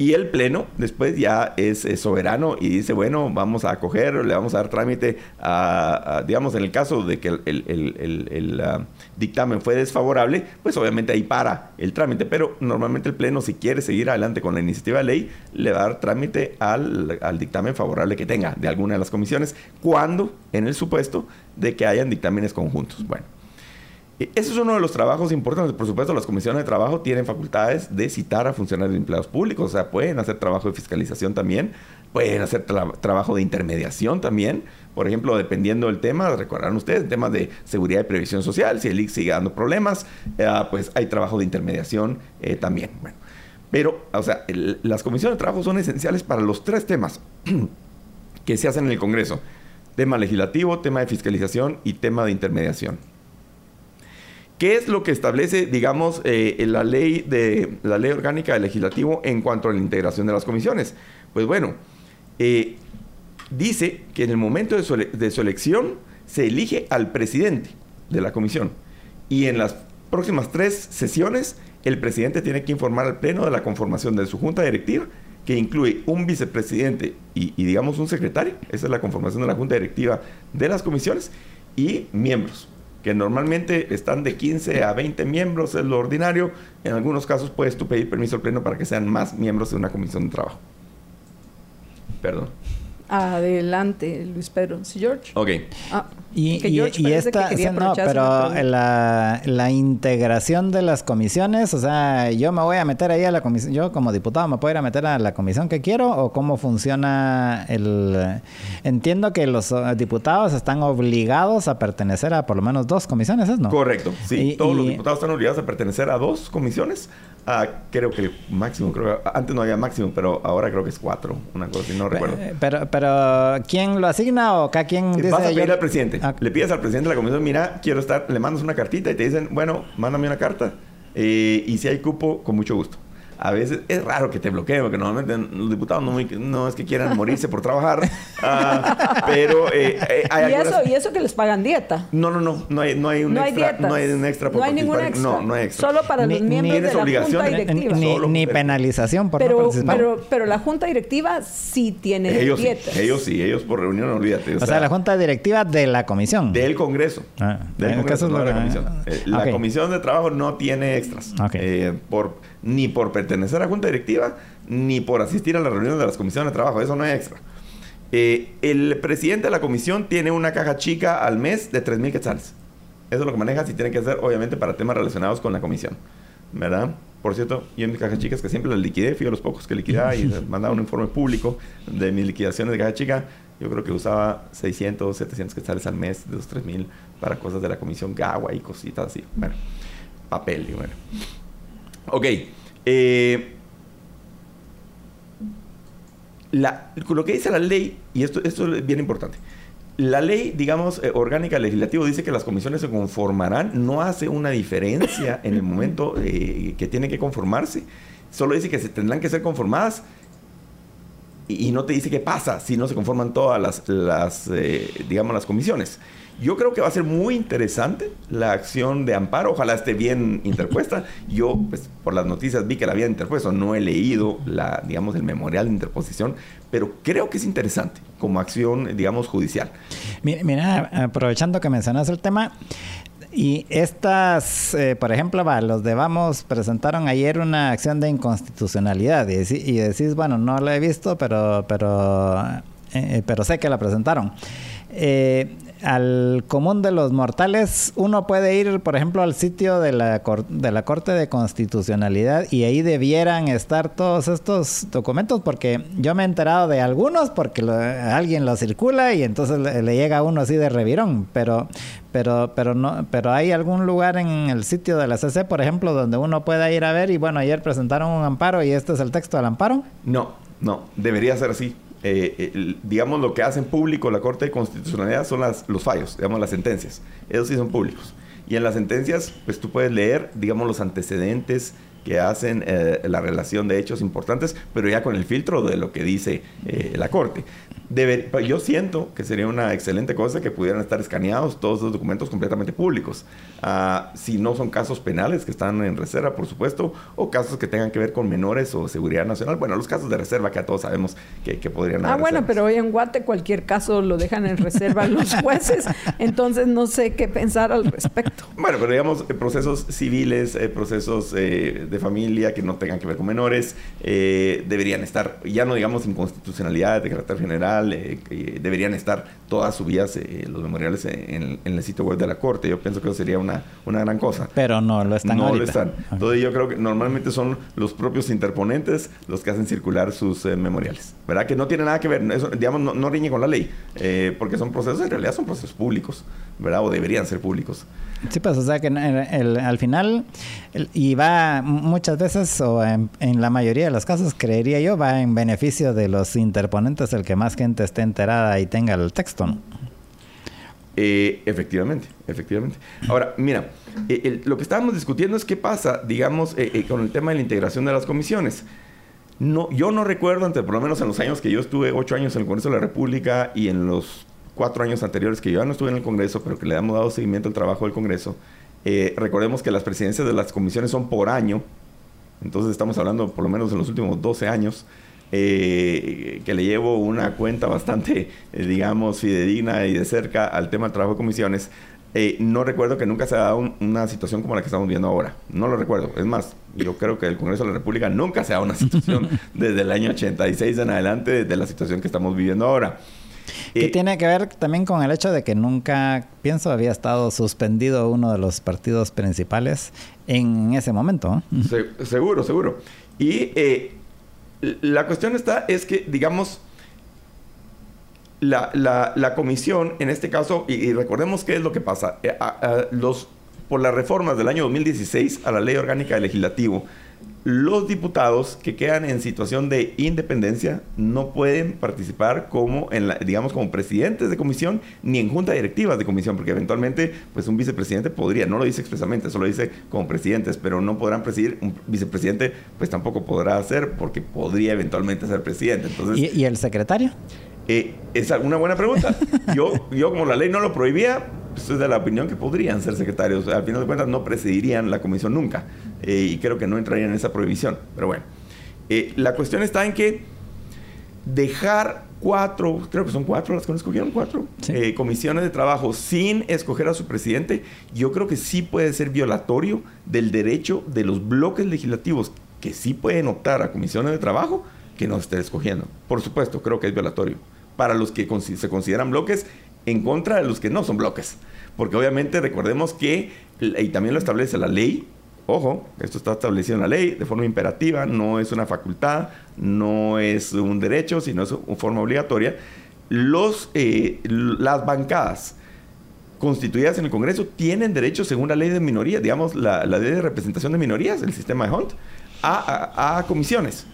Speaker 3: Y el Pleno después ya es, soberano y dice, bueno, vamos a acoger, le vamos a dar trámite a, digamos, en el caso de que el, ah, dictamen fue desfavorable, pues obviamente ahí para el trámite, pero normalmente el Pleno si quiere seguir adelante con la iniciativa de ley, le va a dar trámite al, al dictamen favorable que tenga de alguna de las comisiones, cuando en el supuesto de que hayan dictámenes conjuntos. Bueno. Ese es uno de los trabajos importantes. Por supuesto, las comisiones de trabajo tienen facultades de citar a funcionarios de empleados públicos. O sea, pueden hacer trabajo de fiscalización también, pueden hacer trabajo de intermediación también. Por ejemplo, dependiendo del tema, recordarán ustedes, temas de seguridad y previsión social, si el IC sigue dando problemas, eh, pues hay trabajo de intermediación eh, también. Bueno, pero, o sea, las comisiones de trabajo son esenciales para los tres temas que se hacen en el Congreso. Tema legislativo, tema de fiscalización y tema de intermediación. ¿Qué es lo que establece, digamos, eh, la, ley de, la ley orgánica del legislativo en cuanto a la integración de las comisiones? Pues bueno, eh, dice que en el momento de su, elección se elige al presidente de la comisión y en las próximas tres sesiones el presidente tiene que informar al pleno de la conformación de su junta directiva que incluye un vicepresidente y digamos un secretario, esa es la conformación de la junta directiva de las comisiones y miembros que normalmente están de 15 a 20 miembros, es lo ordinario. En algunos casos puedes tú pedir permiso al pleno para que sean más miembros de una comisión de trabajo. Perdón.
Speaker 2: Adelante, Luis Pedro. ¿Sí, George?
Speaker 3: Ok.
Speaker 1: Ah, y, esta, no, pero la, la, integración de las comisiones, o sea, yo me voy a meter ahí a la comisión, yo como diputado me puedo ir a meter a la comisión que quiero o cómo funciona el... Entiendo que los eh, diputados están obligados a pertenecer a por lo menos dos comisiones, ¿no?
Speaker 3: Correcto, sí. Todos los diputados están obligados a pertenecer a dos comisiones Ah, creo que máximo, creo antes no había máximo, pero ahora creo que es cuatro, una cosa así, no recuerdo.
Speaker 1: Pero, pero ¿quién lo asigna o cada quien
Speaker 3: dice? Vas a pedir al presidente. Ah. Le pides al presidente de la comisión, mira, quiero estar, le mandas una cartita y te dicen, bueno, mándame una carta. Eh, y si hay cupo, con mucho gusto a veces es raro que te bloqueen, porque normalmente los diputados no, no es que quieran morirse por trabajar, ah, pero eh,
Speaker 2: eh, hay ¿Y, eso, ¿Y eso que les pagan dieta?
Speaker 3: No, no, no, no hay, no hay un
Speaker 2: no
Speaker 3: extra.
Speaker 2: Hay
Speaker 3: no hay un extra
Speaker 2: por No hay ningún extra.
Speaker 3: No, no hay extra.
Speaker 2: Solo para los miembros de la Junta Directiva.
Speaker 1: Ni, ni, penalización por
Speaker 2: pero,
Speaker 1: no participar.
Speaker 2: Pero, pero la Junta Directiva sí tiene
Speaker 3: ellos
Speaker 2: dietas.
Speaker 3: Sí, ellos sí, ellos por reunión, olvídate.
Speaker 1: O, sea, la Junta Directiva de la Comisión.
Speaker 3: Del Congreso. Ah, del Congreso, no de la Comisión. Eh, la Comisión de Trabajo no tiene extras. Eh, por ni por pertenecer a junta directiva, ni por asistir a las reuniones de las comisiones de trabajo. Eso no es extra. Eh, el presidente de la comisión tiene una caja chica al mes de 3 mil quetzales. Eso es lo que maneja si tiene que hacer, obviamente, para temas relacionados con la comisión. ¿Verdad? Por cierto, yo en mis cajas chicas que siempre las liquidé, fui a los pocos que liquidaba y mandaba un informe público de mis liquidaciones de caja chica. Yo creo que usaba 600, 700 quetzales al mes de los 3 mil para cosas de la comisión Gagua y cositas así. Bueno, papel y bueno. Ok. Eh, lo que dice la ley, y esto, esto es bien importante, la ley, digamos, eh, orgánica legislativa dice que las comisiones se conformarán, no hace una diferencia en el momento eh, que tienen que conformarse, solo dice que se tendrán que ser conformadas y, no te dice qué pasa si no se conforman todas las, las digamos, las comisiones. Yo creo que va a ser muy interesante la acción de amparo. Ojalá esté bien interpuesta. Yo, pues, por las noticias vi que la había interpuesto. No he leído, la, digamos, el memorial de interposición, pero creo que es interesante como acción, digamos, judicial.
Speaker 1: Mira, aprovechando que mencionas el tema, y estas, eh, por ejemplo, va, los de Vamos presentaron ayer una acción de inconstitucionalidad y, decís, bueno, no la he visto, pero, pero, eh, pero sé que la presentaron. Eh, al común de los mortales, uno puede ir, por ejemplo, al sitio de la, de la Corte de Constitucionalidad y ahí debieran estar todos estos documentos, porque yo me he enterado de algunos porque alguien los circula y entonces le, llega a uno así de revirón, pero, pero, pero, no, pero hay algún lugar en el sitio de la CC, por ejemplo, donde uno pueda ir a ver y bueno, ayer presentaron un amparo y este es el texto del amparo.
Speaker 3: No, no, debería ser así. Eh, digamos, lo que hacen público la Corte de Constitucionalidad son las, los fallos, digamos, las sentencias. Esos sí son públicos. Y en las sentencias, pues tú puedes leer, digamos, los antecedentes que hacen eh, la relación de hechos importantes, pero ya con el filtro de lo que dice eh, la Corte. Yo siento que sería una excelente cosa que pudieran estar escaneados todos los documentos completamente públicos. Ah, si no son casos penales que están en reserva, por supuesto, o casos que tengan que ver con menores o seguridad nacional. Bueno, los casos de reserva que a todos sabemos que, que podrían
Speaker 2: haber. Ah, bueno, pero hoy en Guate cualquier caso lo dejan en reserva los jueces, entonces no sé qué pensar al respecto.
Speaker 3: Bueno, pero digamos, eh, procesos civiles, eh, procesos eh, de familia que no tengan que ver con menores, deberían estar, ya no digamos inconstitucionalidad de carácter general, deberían estar todas subidas los memoriales en, el sitio web de la Corte. Yo pienso que eso sería una, una gran cosa.
Speaker 1: Pero no lo están
Speaker 3: No lo están. Entonces yo creo que normalmente son los propios interponentes los que hacen circular sus memoriales. ¿Verdad? Que no tiene nada que ver, eso, digamos, no, no riñe con la ley, porque son procesos, en realidad son procesos públicos, ¿verdad? O deberían ser públicos.
Speaker 1: Sí, pues, o sea que al final, y va muchas veces, o en, la mayoría de los casos, creería yo, va en beneficio de los interponentes el que más gente esté enterada y tenga el texto, ¿no?
Speaker 3: Eh, efectivamente, efectivamente. Ahora, mira, eh, lo que estábamos discutiendo es qué pasa, digamos, eh, con el tema de la integración de las comisiones. No, yo no recuerdo, ante, por lo menos en los años que yo estuve, ocho años en el Congreso de la República y en los cuatro años anteriores que yo ya no estuve en el Congreso, pero que le hemos dado seguimiento al trabajo del Congreso, eh, recordemos que las presidencias de las comisiones son por año, entonces estamos hablando por lo menos en los últimos 12 años, eh, que le llevo una cuenta bastante, eh, digamos, fidedigna y de cerca al tema del trabajo de comisiones. no recuerdo que nunca se ha dado una situación como la que estamos viendo ahora. No lo recuerdo. Es más, yo creo que el Congreso de la República nunca se ha dado una situación desde el año 86 en adelante de la situación que estamos viviendo ahora.
Speaker 1: Que tiene que ver también con el hecho de que nunca, pienso, había estado suspendido uno de los partidos principales en ese momento.
Speaker 3: seguro, seguro. Y eh, la cuestión está, es que, digamos, la, la, comisión, en este caso, y, recordemos qué es lo que pasa, eh, los, por las reformas del año 2016 a la ley orgánica del legislativo, los diputados que quedan en situación de independencia no pueden participar como en la, digamos como presidentes de comisión ni en junta directivas de comisión porque eventualmente pues un vicepresidente podría no lo dice expresamente solo dice como presidentes pero no podrán presidir un vicepresidente pues tampoco podrá hacer porque podría eventualmente ser presidente. Entonces
Speaker 1: y, el secretario
Speaker 3: eh, es una buena pregunta. Yo yo como la ley no lo prohibía estoy de la opinión que podrían ser secretarios. Al final de cuentas no presidirían la comisión nunca eh, y creo que no entrarían en esa prohibición. Pero bueno, eh, la cuestión está en que dejar cuatro, creo que son cuatro las que no escogieron, cuatro eh, comisiones de trabajo sin escoger a su presidente, yo creo que sí puede ser violatorio del derecho de los bloques legislativos que sí pueden optar a comisiones de trabajo que no estén escogiendo. Por supuesto, creo que es violatorio. Para los que se consideran bloques en contra de los que no son bloques. Porque obviamente recordemos que, y también lo establece la ley, Ojo, esto está establecido en la ley de forma imperativa, no es una facultad, no es un derecho, sino es una forma obligatoria. Eh, las bancadas constituidas en el Congreso tienen derecho, según la ley de minorías, digamos, la, ley de representación de minorías, el sistema de Hunt, a, comisiones.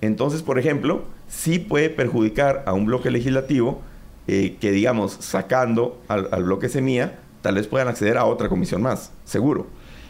Speaker 3: Entonces, por ejemplo, sí puede perjudicar a un bloque legislativo eh, que, digamos, sacando al bloque semilla, tal vez puedan acceder a otra comisión más, seguro.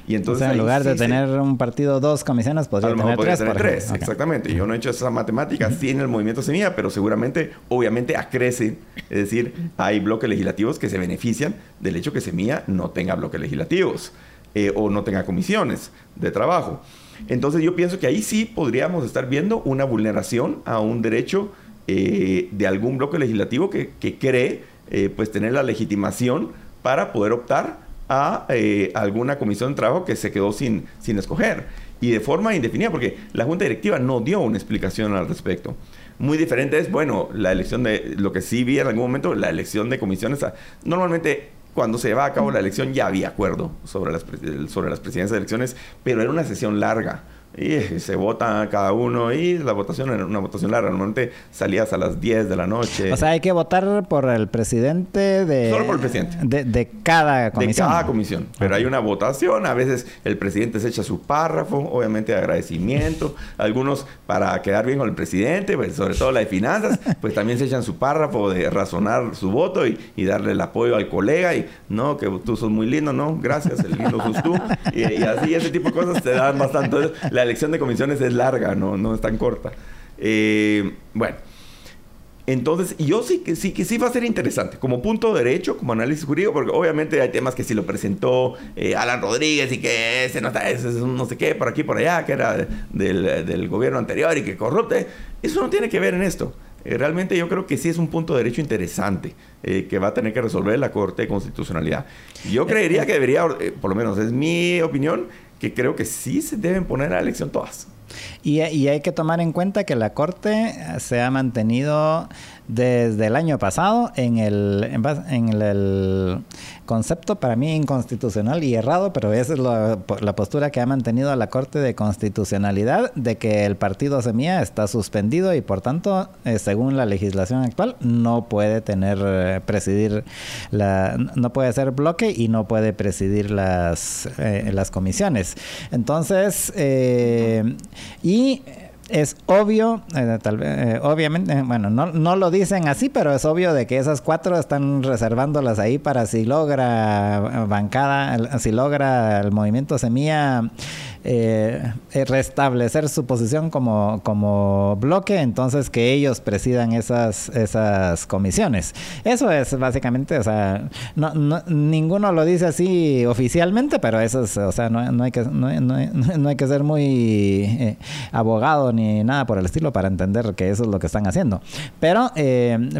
Speaker 1: Y entonces, en lugar de tener un partido dos comisiones, podría tener tres.
Speaker 3: Tener tres, exactamente. Yo no he hecho esa matemática, sí en el movimiento semilla, pero seguramente, obviamente, acrece. Es decir, hay bloques legislativos que se benefician del hecho que semilla no tenga bloques legislativos eh, o no tenga comisiones de trabajo. Entonces yo pienso que ahí sí podríamos estar viendo una vulneración a un derecho eh, de algún bloque legislativo que, que cree eh, pues tener la legitimación para poder optar a eh, alguna comisión de trabajo que se quedó sin, sin escoger y de forma indefinida, porque la Junta Directiva no dio una explicación al respecto. Muy diferente es, bueno, la elección de, lo que sí vi en algún momento, la elección de comisiones. Normalmente cuando se lleva a cabo la elección ya había acuerdo sobre las, sobre las presidencias de elecciones, pero era una sesión larga y se vota cada uno y la votación era una votación larga. Normalmente salías a las 10 de la noche.
Speaker 1: O sea, hay que votar por el presidente de...
Speaker 3: Solo por el presidente.
Speaker 1: De, cada comisión.
Speaker 3: De cada comisión. Pero hay una votación. A veces el presidente se echa su párrafo, obviamente de agradecimiento. Algunos para quedar bien con el presidente, pues, sobre todo la de finanzas, pues también se echan su párrafo de razonar su voto y, darle el apoyo al colega. Y no, que tú sos muy lindo, no, gracias, el lindo sos tú. Y, así, ese tipo de cosas te dan bastante. la elección de comisiones es larga, no, no es tan corta. Eh, bueno, Entonces, yo sí que sí que sí va a ser interesante, como punto de derecho, como análisis jurídico, porque obviamente hay temas que sí lo presentó eh, Alan Rodríguez y que ese no está, ese es un no sé qué, por aquí, por allá, que era del, del gobierno anterior y que corrupte. Eso no tiene que ver en esto. Eh, realmente yo creo que sí es un punto de derecho interesante eh, que va a tener que resolver la Corte de Constitucionalidad. Yo creería que debería, por lo menos es mi opinión, que creo que sí se deben poner a elección todas.
Speaker 1: Y, y, hay que tomar en cuenta que la Corte se ha mantenido desde el año pasado en el, en, el, concepto para mí inconstitucional y errado, pero esa es la, postura que ha mantenido la Corte de Constitucionalidad de que el partido Semilla está suspendido y por tanto, eh, según la legislación actual, no puede tener, eh, presidir, la, no puede ser bloque y no puede presidir las, eh, las comisiones. Entonces, y es obvio, eh, tal vez, eh, obviamente, eh, bueno, no, no, lo dicen así, pero es obvio de que esas cuatro están reservándolas ahí para si logra bancada, si logra el movimiento Semilla eh, eh, restablecer su posición como, como bloque, entonces que ellos presidan esas, esas comisiones. Eso es básicamente, o sea, no, ninguno lo dice así oficialmente, pero eso es, o sea, no, no hay, que, no, no, hay que ser muy eh, abogado ni nada por el estilo para entender que eso es lo que están haciendo. Pero,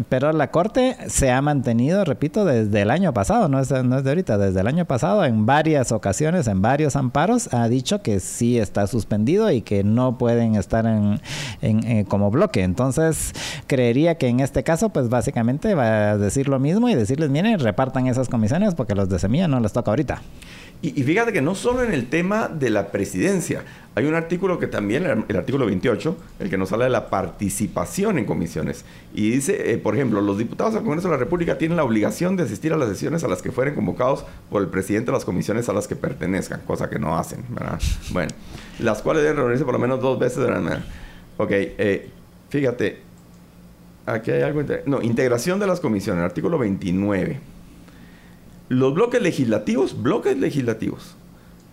Speaker 1: pero la Corte se ha mantenido, repito, desde el año pasado, no es, no es de ahorita, desde el año pasado, en varias ocasiones, en varios amparos, ha dicho que sí está suspendido y que no pueden estar en, eh, como bloque. Entonces, creería que en este caso, pues básicamente va a decir lo mismo y decirles, miren, repartan esas comisiones porque los de semilla no les toca ahorita.
Speaker 3: Y, fíjate que no solo en el tema de la presidencia, hay un artículo que también, el, artículo 28, el que nos habla de la participación en comisiones. Y dice, eh, por ejemplo, los diputados del Congreso de la República tienen la obligación de asistir a las sesiones a las que fueren convocados por el presidente de las comisiones a las que pertenezcan, cosa que no hacen, ¿verdad? Bueno, las cuales deben reunirse por lo menos dos veces durante la Ok, eh, fíjate, aquí hay algo... No, integración de las comisiones, artículo 29 los bloques legislativos, bloques legislativos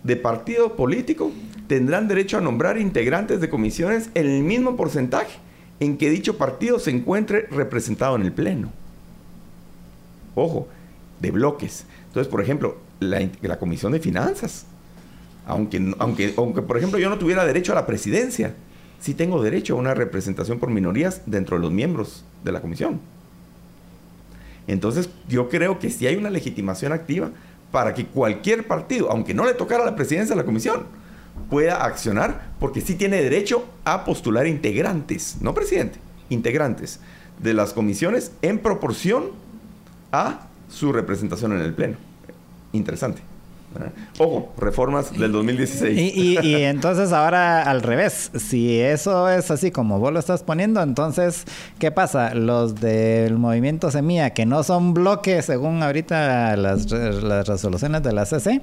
Speaker 3: de partido político, tendrán derecho a nombrar integrantes de comisiones en el mismo porcentaje en que dicho partido se encuentre representado en el Pleno. Ojo, de bloques. Entonces, por ejemplo, la, Comisión de Finanzas, aunque, aunque, aunque, por ejemplo, yo no tuviera derecho a la presidencia, sí tengo derecho a una representación por minorías dentro de los miembros de la comisión. Entonces yo creo que sí hay una legitimación activa para que cualquier partido, aunque no le tocara la presidencia de la comisión, pueda accionar porque sí tiene derecho a postular integrantes, no presidente, integrantes de las comisiones en proporción a su representación en el Pleno. Interesante. Ojo, reformas del 2016.
Speaker 1: Y, y, entonces ahora al revés, si eso es así como vos lo estás poniendo, entonces, ¿qué pasa? Los del movimiento Semilla, que no son bloques según ahorita las, las resoluciones de la CC,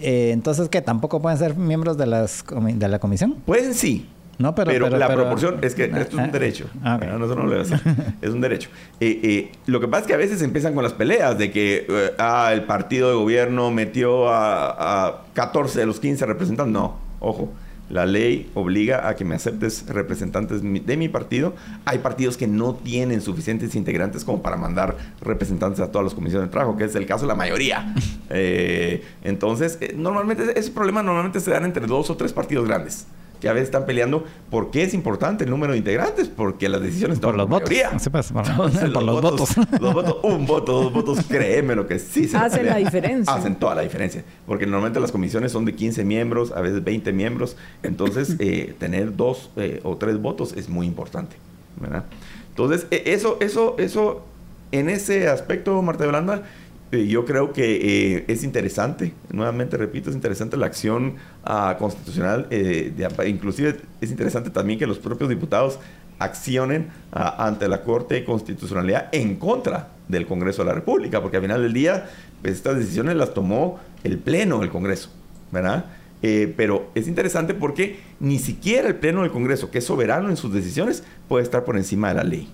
Speaker 1: eh, entonces, ¿qué? ¿Tampoco pueden ser miembros de, las, de la comisión?
Speaker 3: Pueden sí, no, pero, la proporción es que esto es un ah, derecho. Ah, no, eso no lo Es un derecho. Eh, eh, lo que pasa es que a veces empiezan con las peleas de que eh, ah, el partido de gobierno metió a, a 14 de los 15 representantes. No, ojo. La ley obliga a que me aceptes representantes de mi partido. Hay partidos que no tienen suficientes integrantes como para mandar representantes a todas las comisiones de trabajo, que es el caso de la mayoría. entonces, normalmente ese problema normalmente se dan entre dos o tres partidos grandes que a veces están peleando por qué es importante el número de integrantes, porque las decisiones
Speaker 1: por los votos. Pues, por, los, votos.
Speaker 3: Un voto, dos votos, créeme lo que sí
Speaker 2: se Hacen la diferencia.
Speaker 3: Hacen toda la diferencia. Porque normalmente las comisiones son de 15 miembros, a veces 20 miembros. Entonces, eh, tener dos eh, o tres votos es muy importante. ¿verdad? Entonces, e, eso, eso, eso, en ese aspecto, Marta de Blanda, eh, yo creo que eh, es interesante, nuevamente repito, es interesante la acción ah, constitucional, eh, inclusive es interesante también que los propios diputados accionen ah, ante la Corte de Constitucionalidad en contra del Congreso de la República, porque al final del día pues, estas decisiones las tomó el Pleno del Congreso, ¿verdad? pero es interesante porque ni siquiera el Pleno del Congreso, que es soberano en sus decisiones, puede estar por encima de la ley.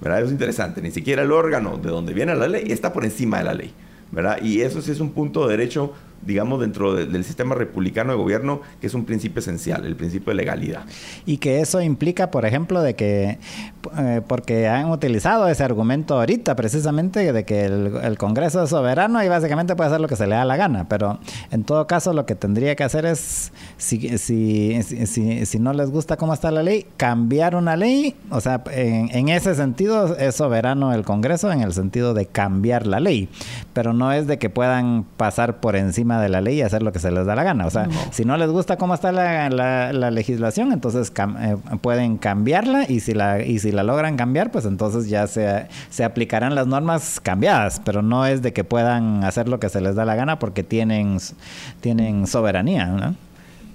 Speaker 3: ¿verdad? Eso es interesante. Ni siquiera el órgano de donde viene la ley está por encima de la ley. ¿Verdad? Y eso sí es un punto de derecho digamos, dentro del sistema republicano de gobierno, que es un principio esencial, el principio de legalidad.
Speaker 1: Y que eso implica, por ejemplo, de que, eh, porque han utilizado ese argumento ahorita, precisamente, de que el, Congreso es soberano y básicamente puede hacer lo que se le da la gana, pero en todo caso lo que tendría que hacer es, si, si, si, si no les gusta cómo está la ley, cambiar una ley, o sea, en, en ese sentido es soberano el Congreso en el sentido de cambiar la ley, pero no es de que puedan pasar por encima de la ley y hacer lo que se les da la gana. O sea, si no les gusta cómo está la, la, legislación, entonces eh, pueden cambiarla y si la y si la logran cambiar, pues entonces ya se, se aplicarán las normas cambiadas, pero no es de que puedan hacer lo que se les da la gana porque tienen, tienen soberanía, ¿no?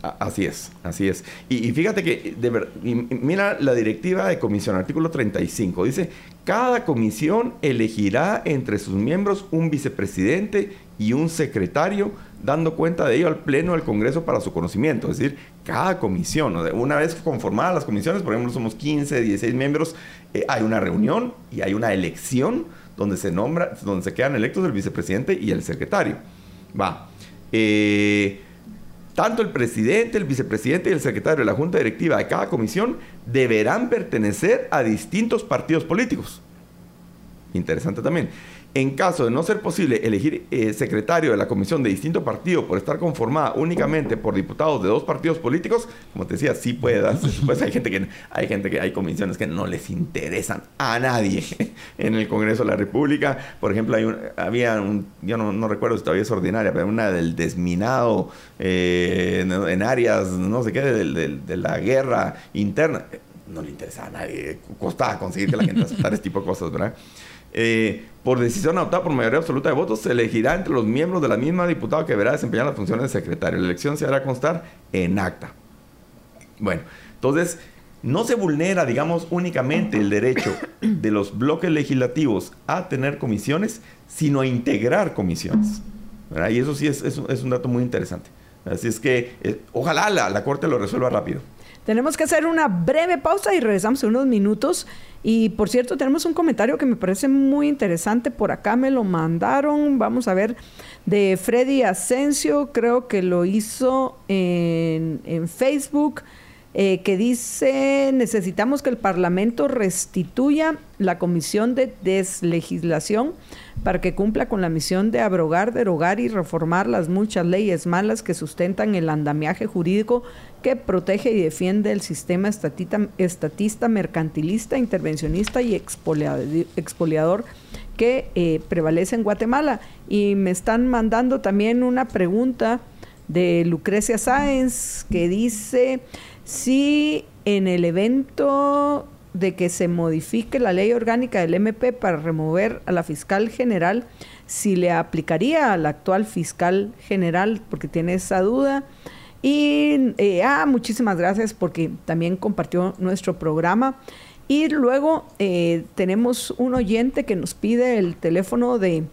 Speaker 3: Así es, así es. Y, fíjate que, de ver, mira la directiva de comisión, artículo 35, dice, cada comisión elegirá entre sus miembros un vicepresidente y un secretario, dando cuenta de ello al Pleno del Congreso para su conocimiento. Es decir, cada comisión, una vez conformadas las comisiones, por ejemplo, somos 15, 16 miembros, eh, hay una reunión y hay una elección donde se nombra, donde se quedan electos el vicepresidente y el secretario. Va. Eh, tanto el presidente, el vicepresidente y el secretario de la junta directiva de cada comisión deberán pertenecer a distintos partidos políticos. Interesante también. En caso de no ser posible elegir eh, secretario de la comisión de distinto partido por estar conformada únicamente por diputados de dos partidos políticos, como te decía, sí puede darse. Pues hay gente que hay gente que hay comisiones que no les interesan a nadie en el Congreso de la República. Por ejemplo, hay había un, yo no, recuerdo si todavía es ordinaria, pero una del desminado eh, en, áreas, no sé qué, de, la guerra interna. No le interesa a nadie. Costaba conseguir que la gente aceptara este tipo de cosas, ¿verdad? Eh, por decisión adoptada por mayoría absoluta de votos, se elegirá entre los miembros de la misma diputada que deberá desempeñar las funciones de secretario. La elección se hará constar en acta. Bueno, entonces, no se vulnera, digamos, únicamente el derecho de los bloques legislativos a tener comisiones, sino a integrar comisiones. Y eso sí es, un dato muy interesante. Así es que eh, ojalá la, la Corte lo resuelva rápido.
Speaker 2: Tenemos que hacer una breve pausa y regresamos en unos minutos. Y por cierto, tenemos un comentario que me parece muy interesante. Por acá me lo mandaron. Vamos a ver, de Freddy Asensio, creo que lo hizo en, en Facebook. Eh, que dice, necesitamos que el Parlamento restituya la Comisión de Deslegislación para que cumpla con la misión de abrogar, derogar y reformar las muchas leyes malas que sustentan el andamiaje jurídico que protege y defiende el sistema estatista, mercantilista, intervencionista y expoliador, que eh, prevalece en Guatemala. Y me están mandando también una pregunta de Lucrecia Sáenz que dice si en el evento de que se modifique la ley orgánica del MP para remover a la fiscal general, si le aplicaría al actual fiscal general, porque tiene esa duda. Y, eh, ah, muchísimas gracias porque también compartió nuestro programa. Y luego eh, tenemos un oyente que nos pide el teléfono de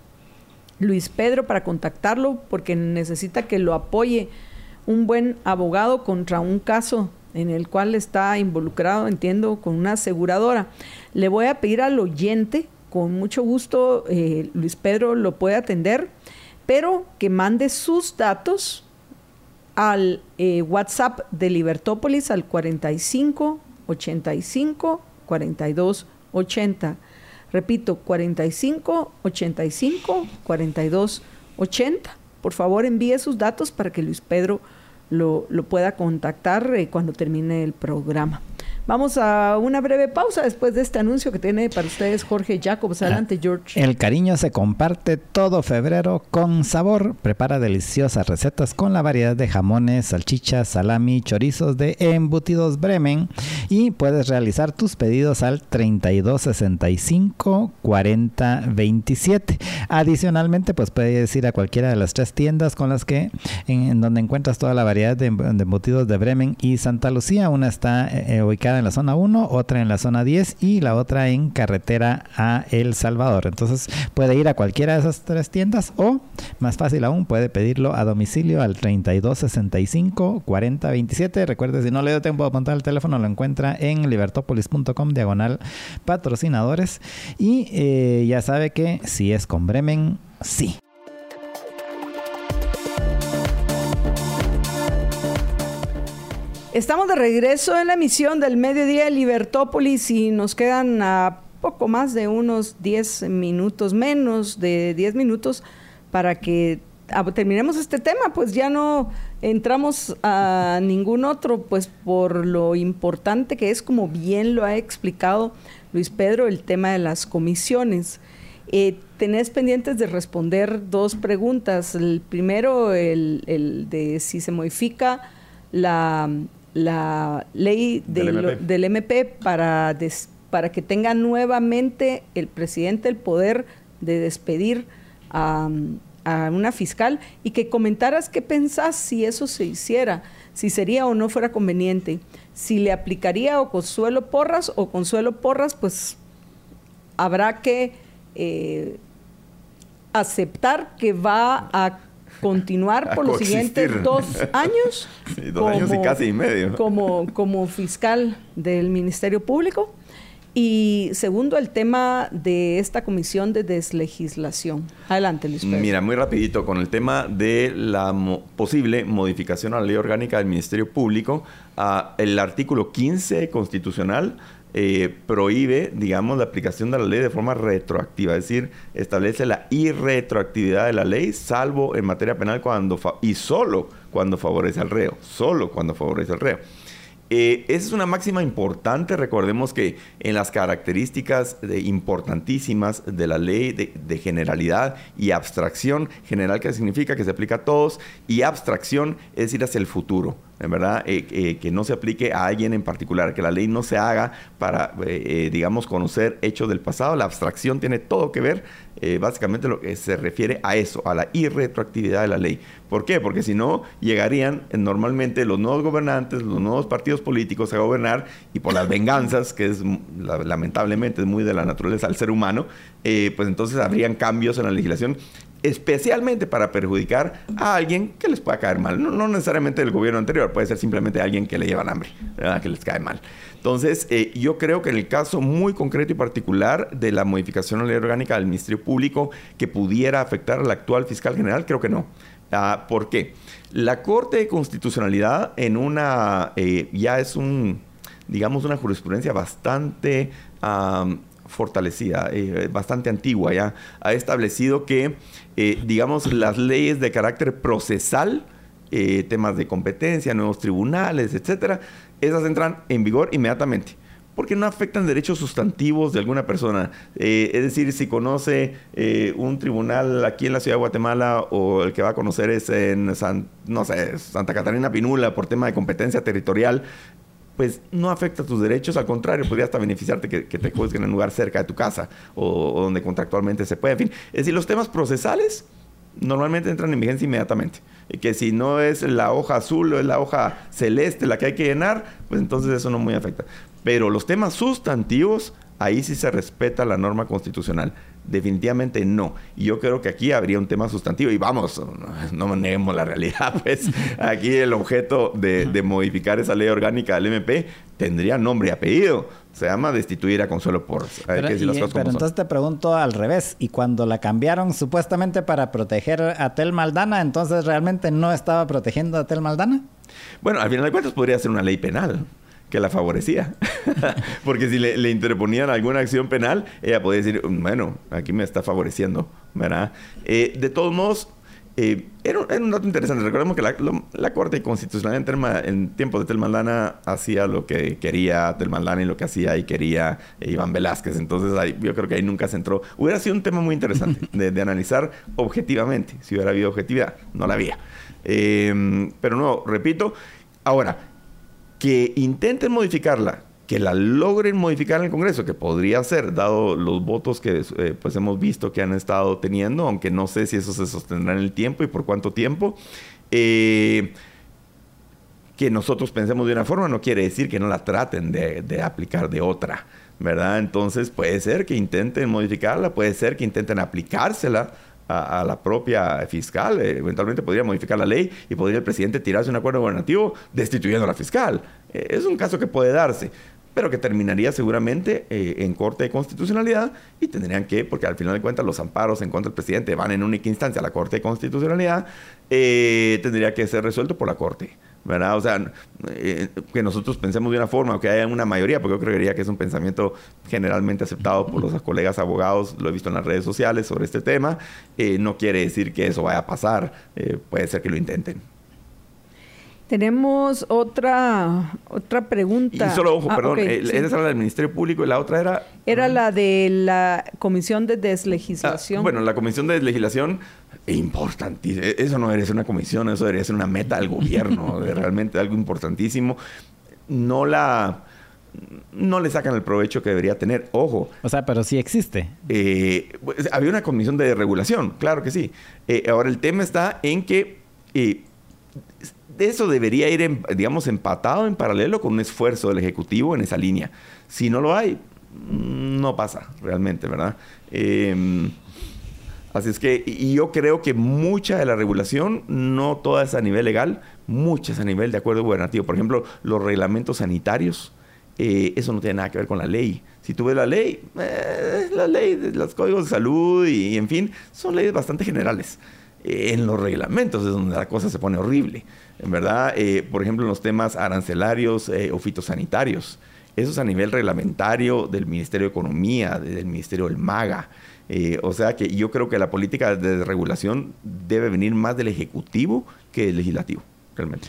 Speaker 2: Luis Pedro para contactarlo porque necesita que lo apoye un buen abogado contra un caso en el cual está involucrado, entiendo, con una aseguradora. Le voy a pedir al oyente, con mucho gusto, eh, Luis Pedro lo puede atender, pero que mande sus datos al eh, WhatsApp de Libertópolis al 45 85 42 80. Repito, 45 85 42 80. Por favor, envíe sus datos para que Luis Pedro lo, pueda contactar eh, cuando termine el programa. Vamos a una breve pausa después de este anuncio que tiene para ustedes Jorge Jacobs. Adelante, ah, George.
Speaker 1: El cariño se comparte todo febrero con sabor. Prepara deliciosas recetas con la variedad de jamones, salchichas, salami, chorizos de embutidos Bremen y puedes realizar tus pedidos al 3265 4027. Adicionalmente, pues puedes ir a cualquiera de las tres tiendas con las que en, donde encuentras toda la variedad de, embutidos de Bremen y Santa Lucía. Una está eh, eh, en la zona 1, otra en la zona 10 y la otra en carretera a El Salvador. Entonces puede ir a cualquiera de esas tres tiendas o, más fácil aún, puede pedirlo a domicilio al 3265 4027. Recuerde, si no le dio tiempo de apuntar el teléfono, lo encuentra en libertopolis.com diagonal patrocinadores. Y eh, ya sabe que si es con Bremen, sí.
Speaker 2: Estamos de regreso en la emisión del mediodía de Libertópolis y nos quedan a poco más de unos 10 minutos, menos de 10 minutos para que terminemos este tema, pues ya no entramos a ningún otro, pues por lo importante que es, como bien lo ha explicado Luis Pedro, el tema de las comisiones. Eh, tenés pendientes de responder dos preguntas. El primero, el, de si se modifica la, la ley del, MP. para, para que tenga nuevamente el presidente el poder de despedir a, a una fiscal y que comentaras qué pensás si eso se hiciera, si sería o no fuera conveniente, si le aplicaría o Consuelo Porras o Consuelo Porras, pues habrá que eh, aceptar que va a continuar por los siguientes dos años.
Speaker 3: dos años y casi medio.
Speaker 2: Como, como fiscal del Ministerio Público. Y segundo, el tema de esta comisión de deslegislación. Adelante, Luis Pedro.
Speaker 3: Mira, muy rapidito, con el tema de la posible modificación a la ley orgánica del Ministerio Público, uh, el artículo 15 constitucional eh, prohíbe, digamos, la aplicación de la ley de forma retroactiva, es decir, establece la irretroactividad de la ley, salvo en materia penal cuando y solo cuando favorece al reo, solo cuando favorece al reo. Eh, esa es una máxima importante. Recordemos que en las características importantísimas de la ley de, generalidad y abstracción, general que significa que se aplica a todos, y abstracción es decir hacia el futuro verdad, eh, eh, que no se aplique a alguien en particular, que la ley no se haga para, eh, digamos, conocer hechos del pasado. La abstracción tiene todo que ver, básicamente lo que se refiere a eso, a la irretroactividad de la ley. ¿Por qué? Porque si no, llegarían normalmente los nuevos gobernantes, los nuevos partidos políticos a gobernar y por las venganzas, que es lamentablemente es muy de la naturaleza del ser humano, pues entonces habrían cambios en la legislación especialmente para perjudicar a alguien que les pueda caer mal. No, necesariamente el gobierno anterior, puede ser simplemente alguien que le llevan hambre, que les cae mal. Entonces, eh, yo creo que en el caso muy concreto y particular de la modificación a la ley orgánica del Ministerio Público que pudiera afectar al actual fiscal general, creo que no. Ah, ¿Por qué? La Corte de Constitucionalidad en una, eh, ya es un, digamos, una jurisprudencia bastante fortalecida, eh, bastante antigua ya, ha establecido que, eh, digamos, las leyes de carácter procesal, eh, temas de competencia, nuevos tribunales, etcétera, esas entran en vigor inmediatamente porque no afectan derechos sustantivos de alguna persona. es decir, si conoce un tribunal aquí en la ciudad de Guatemala o el que va a conocer es en no sé, Santa Catarina Pinula por tema de competencia territorial, pues no afecta tus derechos, al contrario, podría hasta beneficiarte que, te juzguen en un lugar cerca de tu casa o, donde contractualmente se puede. En fin, es decir, los temas procesales normalmente entran en vigencia inmediatamente. Y que si no es la hoja azul o es la hoja celeste la que hay que llenar, pues entonces eso no muy afecta. Pero los temas sustantivos, ahí sí se respeta la norma constitucional. Definitivamente no. Y yo creo que aquí habría un tema sustantivo. Y vamos, no, neguemos la realidad, pues aquí el objeto de, modificar esa ley orgánica del MP tendría nombre y apellido. Se llama destituir a Consuelo Porras.
Speaker 1: Pero, entonces te pregunto al revés. ¿Y cuando la cambiaron supuestamente para proteger a Tel Maldana, entonces realmente no estaba protegiendo a Tel Maldana?
Speaker 3: Bueno, al final de cuentas podría ser una ley penal que la favorecía. Porque si le, interponían alguna acción penal, ella podía decir, bueno, aquí me está favoreciendo, ¿verdad? Eh, de todos modos, eh, era, un dato interesante. Recordemos que la, Corte Constitucional en, en tiempos de Telmaldana hacía lo que quería Telmaldana y lo que hacía y quería eh, Iván Velázquez. Entonces yo creo que ahí nunca se entró. Hubiera sido un tema muy interesante de, de analizar objetivamente, si hubiera habido objetividad. No la había. pero no, repito, ahora, que intenten modificarla, que la logren modificar en el Congreso, que podría ser, dado los votos que eh, pues hemos visto que han estado teniendo, aunque no sé si eso se sostendrá en el tiempo y por cuánto tiempo. Eh, que nosotros pensemos de una forma no quiere decir que no la traten de, de aplicar de otra, ¿verdad? Entonces puede ser que intenten modificarla, puede ser que intenten aplicársela a, la propia fiscal. Eh, eventualmente podría modificar la ley y podría el presidente tirarse un acuerdo gobernativo destituyendo a la fiscal. Eh, es un caso que puede darse pero que terminaría seguramente eh, en Corte de Constitucionalidad y tendrían que, porque al final de cuentas los amparos en contra del presidente van en única instancia a la Corte de Constitucionalidad, tendría que ser resuelto por la Corte ¿verdad? O sea, eh, que nosotros pensemos de una forma o que haya una mayoría, porque yo creería que es un pensamiento generalmente aceptado por los colegas abogados, lo he visto en las redes sociales sobre este tema, eh, no quiere decir que eso vaya a pasar, eh, puede ser que lo intenten.
Speaker 2: Tenemos otra otra pregunta.
Speaker 3: Y solo ojo, ah, perdón, esa era la del Ministerio Público y la otra era...
Speaker 2: Era la de la Comisión de Deslegislación.
Speaker 3: Ah, bueno, la Comisión de Deslegislación importantísimo. E-, eso no debería ser una comisión, eso debería ser una meta del gobierno, de realmente algo importantísimo. No la no le sacan el provecho que debería tener. Ojo.
Speaker 1: O sea, pero sí existe.
Speaker 3: Eh, pues, había una comisión de regulación, claro que sí. Eh, ahora el tema está en que eh, eso debería ir, digamos, empatado en paralelo con un esfuerzo del Ejecutivo en esa línea. Si no lo hay, no pasa realmente, ¿verdad? Eh, Así es que y yo creo que mucha de la regulación, no toda es a nivel legal, muchas a nivel de acuerdo gubernativo. Por ejemplo, los reglamentos sanitarios, eh, eso no tiene nada que ver con la ley. Si tú ves la ley, eh, la ley los códigos de salud y, en fin, son leyes bastante generales. Eh, en los reglamentos es donde la cosa se pone horrible. En verdad, por ejemplo, en los temas arancelarios o fitosanitarios, eso es a nivel reglamentario del Ministerio de Economía, del Ministerio del MAGA. Eh, o sea que yo creo que la política de regulación debe venir más del Ejecutivo que del Legislativo, realmente.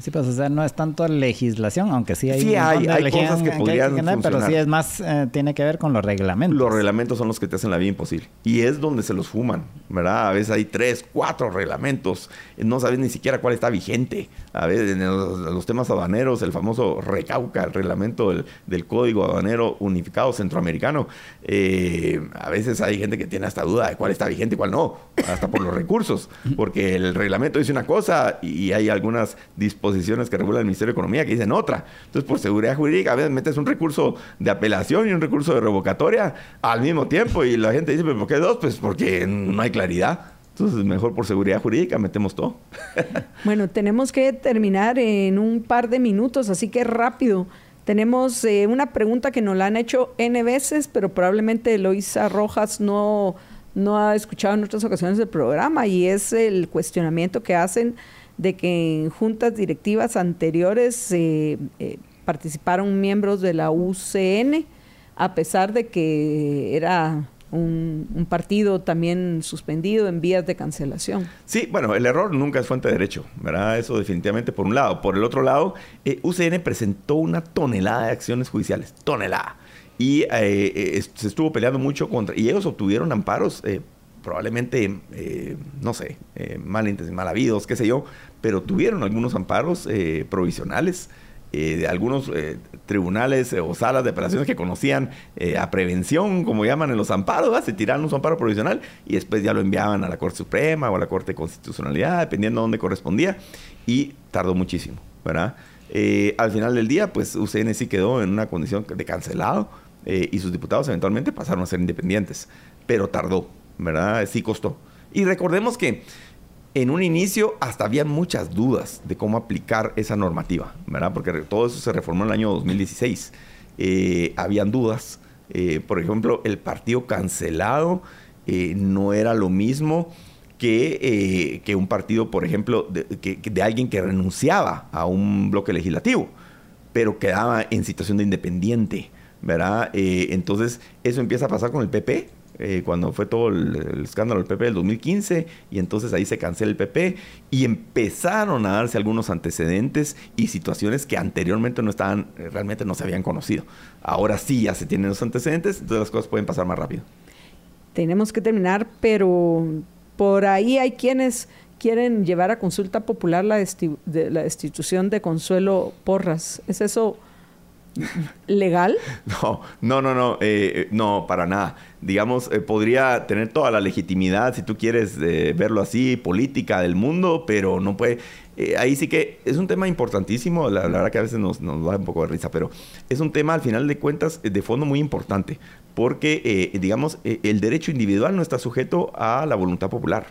Speaker 1: Sí, pues, o sea, no es tanto legislación, aunque sí hay,
Speaker 3: sí hay, hay cosas que podrían funcionar.
Speaker 1: Pero sí es más, eh, tiene que ver con los reglamentos.
Speaker 3: Los reglamentos son los que te hacen la vida imposible. Y es donde se los fuman, ¿verdad? A veces hay tres, cuatro reglamentos. No sabes ni siquiera cuál está vigente. A veces en los, temas aduaneros, el famoso recauca, el reglamento del, Código Aduanero Unificado Centroamericano. Eh, a veces hay gente que tiene hasta duda de cuál está vigente y cuál no. Hasta por los recursos. Porque el reglamento dice una cosa y hay algunas disposiciones posiciones que regula el Ministerio de Economía que dicen otra. Entonces, por seguridad jurídica, a veces metes un recurso de apelación y un recurso de revocatoria al mismo tiempo y la gente dice, ¿pero por qué dos? Pues porque no hay claridad. Entonces, mejor por seguridad jurídica metemos todo.
Speaker 2: bueno, tenemos que terminar en un par de minutos, así que rápido. Tenemos eh, una pregunta que nos la han hecho N veces, pero probablemente Eloisa Rojas no, no ha escuchado en otras ocasiones del programa y es el cuestionamiento que hacen de que en juntas directivas anteriores eh, eh, participaron miembros de la UCN, a pesar de que era un, partido también suspendido en vías de cancelación.
Speaker 3: Sí, bueno, el error nunca es fuente de derecho, ¿verdad? Eso definitivamente por un lado. Por el otro lado, eh, UCN presentó una tonelada de acciones judiciales, tonelada. Y se estuvo peleando mucho contra... Y ellos obtuvieron amparos probablemente, eh, no sé, eh, mal, mal habidos, qué sé yo, pero tuvieron algunos amparos eh, provisionales de algunos tribunales o salas de apelaciones que conocían a prevención, como llaman en los amparos, se tiraron un amparo provisional y después ya lo enviaban a la Corte Suprema o a la Corte de Constitucionalidad, dependiendo de dónde correspondía, y tardó muchísimo, ¿verdad? al final del día, pues UCN sí quedó en una condición de cancelado y sus diputados eventualmente pasaron a ser independientes, pero tardó, ¿verdad? Sí costó. Y recordemos que en un inicio hasta había muchas dudas de cómo aplicar esa normativa, ¿verdad? Porque todo eso se reformó en el año 2016. Eh, habían dudas. Eh, por ejemplo, el partido cancelado eh, no era lo mismo que, que un partido, por ejemplo, de, de, alguien que renunciaba a un bloque legislativo, pero quedaba en situación de independiente, ¿verdad? entonces, eso empieza a pasar con el PP, eh, cuando fue todo el, escándalo del PP del 2015, y entonces ahí se cancela el PP, y empezaron a darse algunos antecedentes y situaciones que anteriormente no estaban, eh, realmente no se habían conocido. Ahora sí ya se tienen los antecedentes, entonces las cosas pueden pasar más rápido.
Speaker 2: Tenemos que terminar, pero por ahí hay quienes quieren llevar a consulta popular la, la destitución de Consuelo Porras. ¿Es eso legal?
Speaker 3: No, no, no, no, eh, no, para nada. Digamos, eh, podría tener toda la legitimidad, si tú quieres eh, verlo así, política del mundo, pero no puede. ahí sí que es un tema importantísimo, la, verdad que a veces nos, nos, da un poco de risa, pero es un tema al final de cuentas de fondo muy importante, porque, digamos, el derecho individual no está sujeto a la voluntad popular,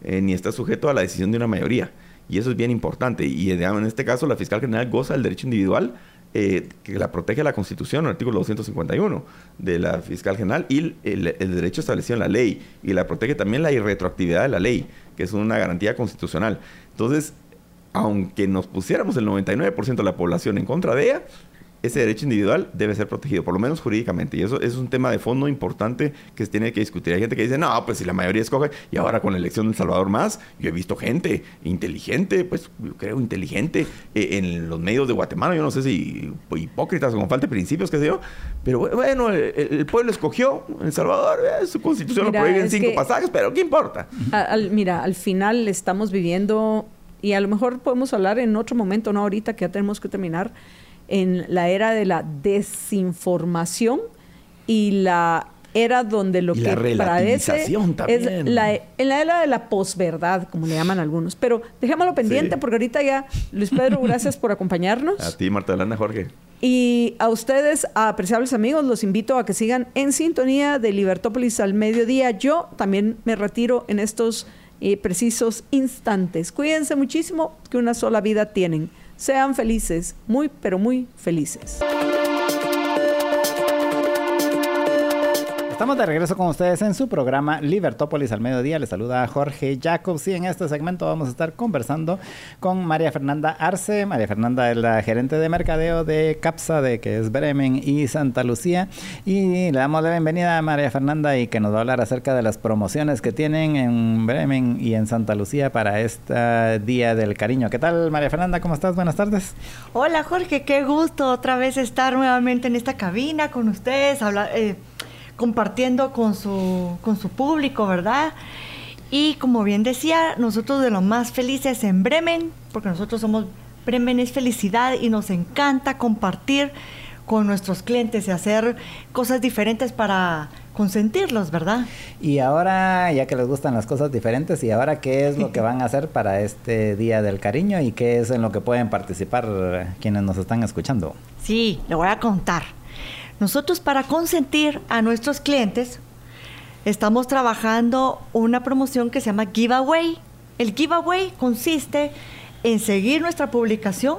Speaker 3: ni está sujeto a la decisión de una mayoría. Y eso es bien importante. Y en este caso, la fiscal general goza del derecho individual eh, que la protege la Constitución, el artículo 251 de la fiscal general, y el, derecho establecido en la ley, y la protege también la irretroactividad de la ley, que es una garantía constitucional. Entonces, aunque nos pusiéramos el 99% de la población en contra de ella, ese derecho individual debe ser protegido, por lo menos jurídicamente. Y eso, es un tema de fondo importante que se tiene que discutir. Hay gente que dice, no, pues si la mayoría escoge, y ahora con la elección de El Salvador más, yo he visto gente inteligente, pues yo creo inteligente, eh, en los medios de Guatemala, yo no sé si hipócritas o con falta de principios, qué sé yo, pero bueno, el, pueblo escogió El Salvador, eh, su constitución lo prohíbe en cinco pasajes, pero ¿qué importa?
Speaker 2: mira, al final estamos viviendo, y a lo mejor podemos hablar en otro momento, no ahorita que ya tenemos que terminar, en la era de la desinformación y la era donde lo que parece es la, en la era de la posverdad, como le llaman algunos. Pero dejémoslo pendiente porque ahorita ya, Luis Pedro, gracias por acompañarnos.
Speaker 3: A ti, Marta Elena, Jorge.
Speaker 2: Y a ustedes, apreciables amigos, los invito a que sigan en sintonía de Libertópolis al mediodía. Yo también me retiro en estos eh, precisos instantes. Cuídense muchísimo, que una sola vida tienen. Sean felices, muy, pero muy felices.
Speaker 1: Estamos de regreso con ustedes en su programa Libertópolis al mediodía. Les saluda Jorge Jacobs y en este segmento vamos a estar conversando con María Fernanda Arce. María Fernanda es la gerente de mercadeo de CAPSA, de que es Bremen y Santa Lucía. Y le damos la bienvenida a María Fernanda y que nos va a hablar acerca de las promociones que tienen en Bremen y en Santa Lucía para este Día del Cariño. ¿Qué tal María Fernanda? ¿Cómo estás? Buenas tardes.
Speaker 4: Hola Jorge, qué gusto otra vez estar nuevamente en esta cabina con ustedes, hablar... Eh, compartiendo con su, con su público, ¿verdad? Y como bien decía, nosotros de lo más felices en Bremen, porque nosotros somos Bremen es felicidad y nos encanta compartir con nuestros clientes y hacer cosas diferentes para consentirlos, ¿verdad?
Speaker 1: Y ahora, ya que les gustan las cosas diferentes, ¿y ahora qué es lo que van a hacer para este Día del Cariño y qué es en lo que pueden participar quienes nos están escuchando?
Speaker 4: Sí, le voy a contar. Nosotros para consentir a nuestros clientes estamos trabajando una promoción que se llama Giveaway. El giveaway consiste en seguir nuestra publicación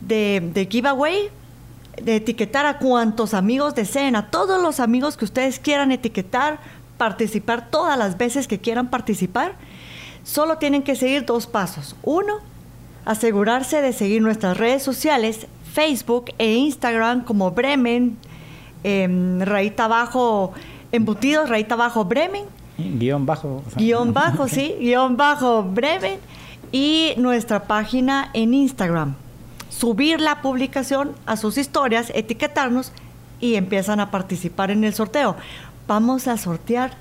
Speaker 4: de, giveaway, de etiquetar a cuantos amigos deseen, a todos los amigos que ustedes quieran etiquetar, participar todas las veces que quieran participar. Solo tienen que seguir dos pasos. Uno, asegurarse de seguir nuestras redes sociales Facebook e Instagram como Bremen, eh, rayita abajo, embutidos, rayita abajo Bremen.
Speaker 1: Guión bajo.
Speaker 4: guion bajo, sí, guion bajo Bremen. Y nuestra página en Instagram. Subir la publicación a sus historias, etiquetarnos y empiezan a participar en el sorteo. Vamos a sortear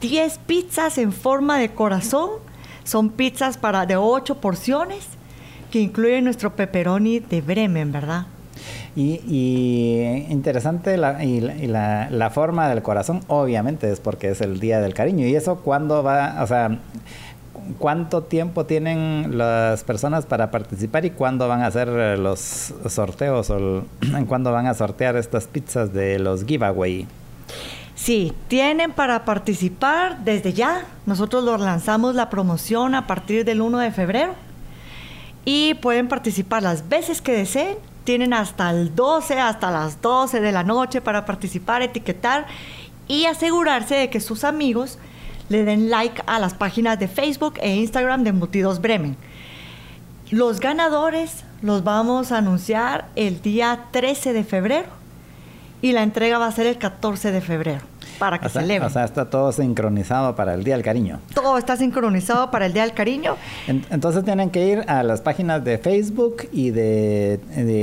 Speaker 4: 10 pizzas en forma de corazón. Son pizzas para de 8 porciones que incluye nuestro pepperoni de Bremen, ¿verdad?
Speaker 1: Y, interesante la, y, la, la, forma del corazón, obviamente, es porque es el Día del Cariño. ¿Y eso cuándo va, o sea, cuánto tiempo tienen las personas para participar y cuándo van a hacer los sorteos o cuándo van a sortear estas pizzas de los giveaway?
Speaker 4: Sí, tienen para participar desde ya. Nosotros lo lanzamos la promoción a partir del 1 de febrero y pueden participar las veces que deseen. Tienen hasta el 12, hasta las 12 de la noche para participar, etiquetar y asegurarse de que sus amigos le den like a las páginas de Facebook e Instagram de Embutidos Bremen. Los ganadores los vamos a anunciar el día 13 de febrero y la entrega va a ser el 14 de febrero para que
Speaker 1: o sea,
Speaker 4: celebren.
Speaker 1: O sea, está todo sincronizado para el Día del Cariño.
Speaker 4: Todo está sincronizado para el Día del Cariño.
Speaker 1: entonces tienen que ir a las páginas de Facebook y de,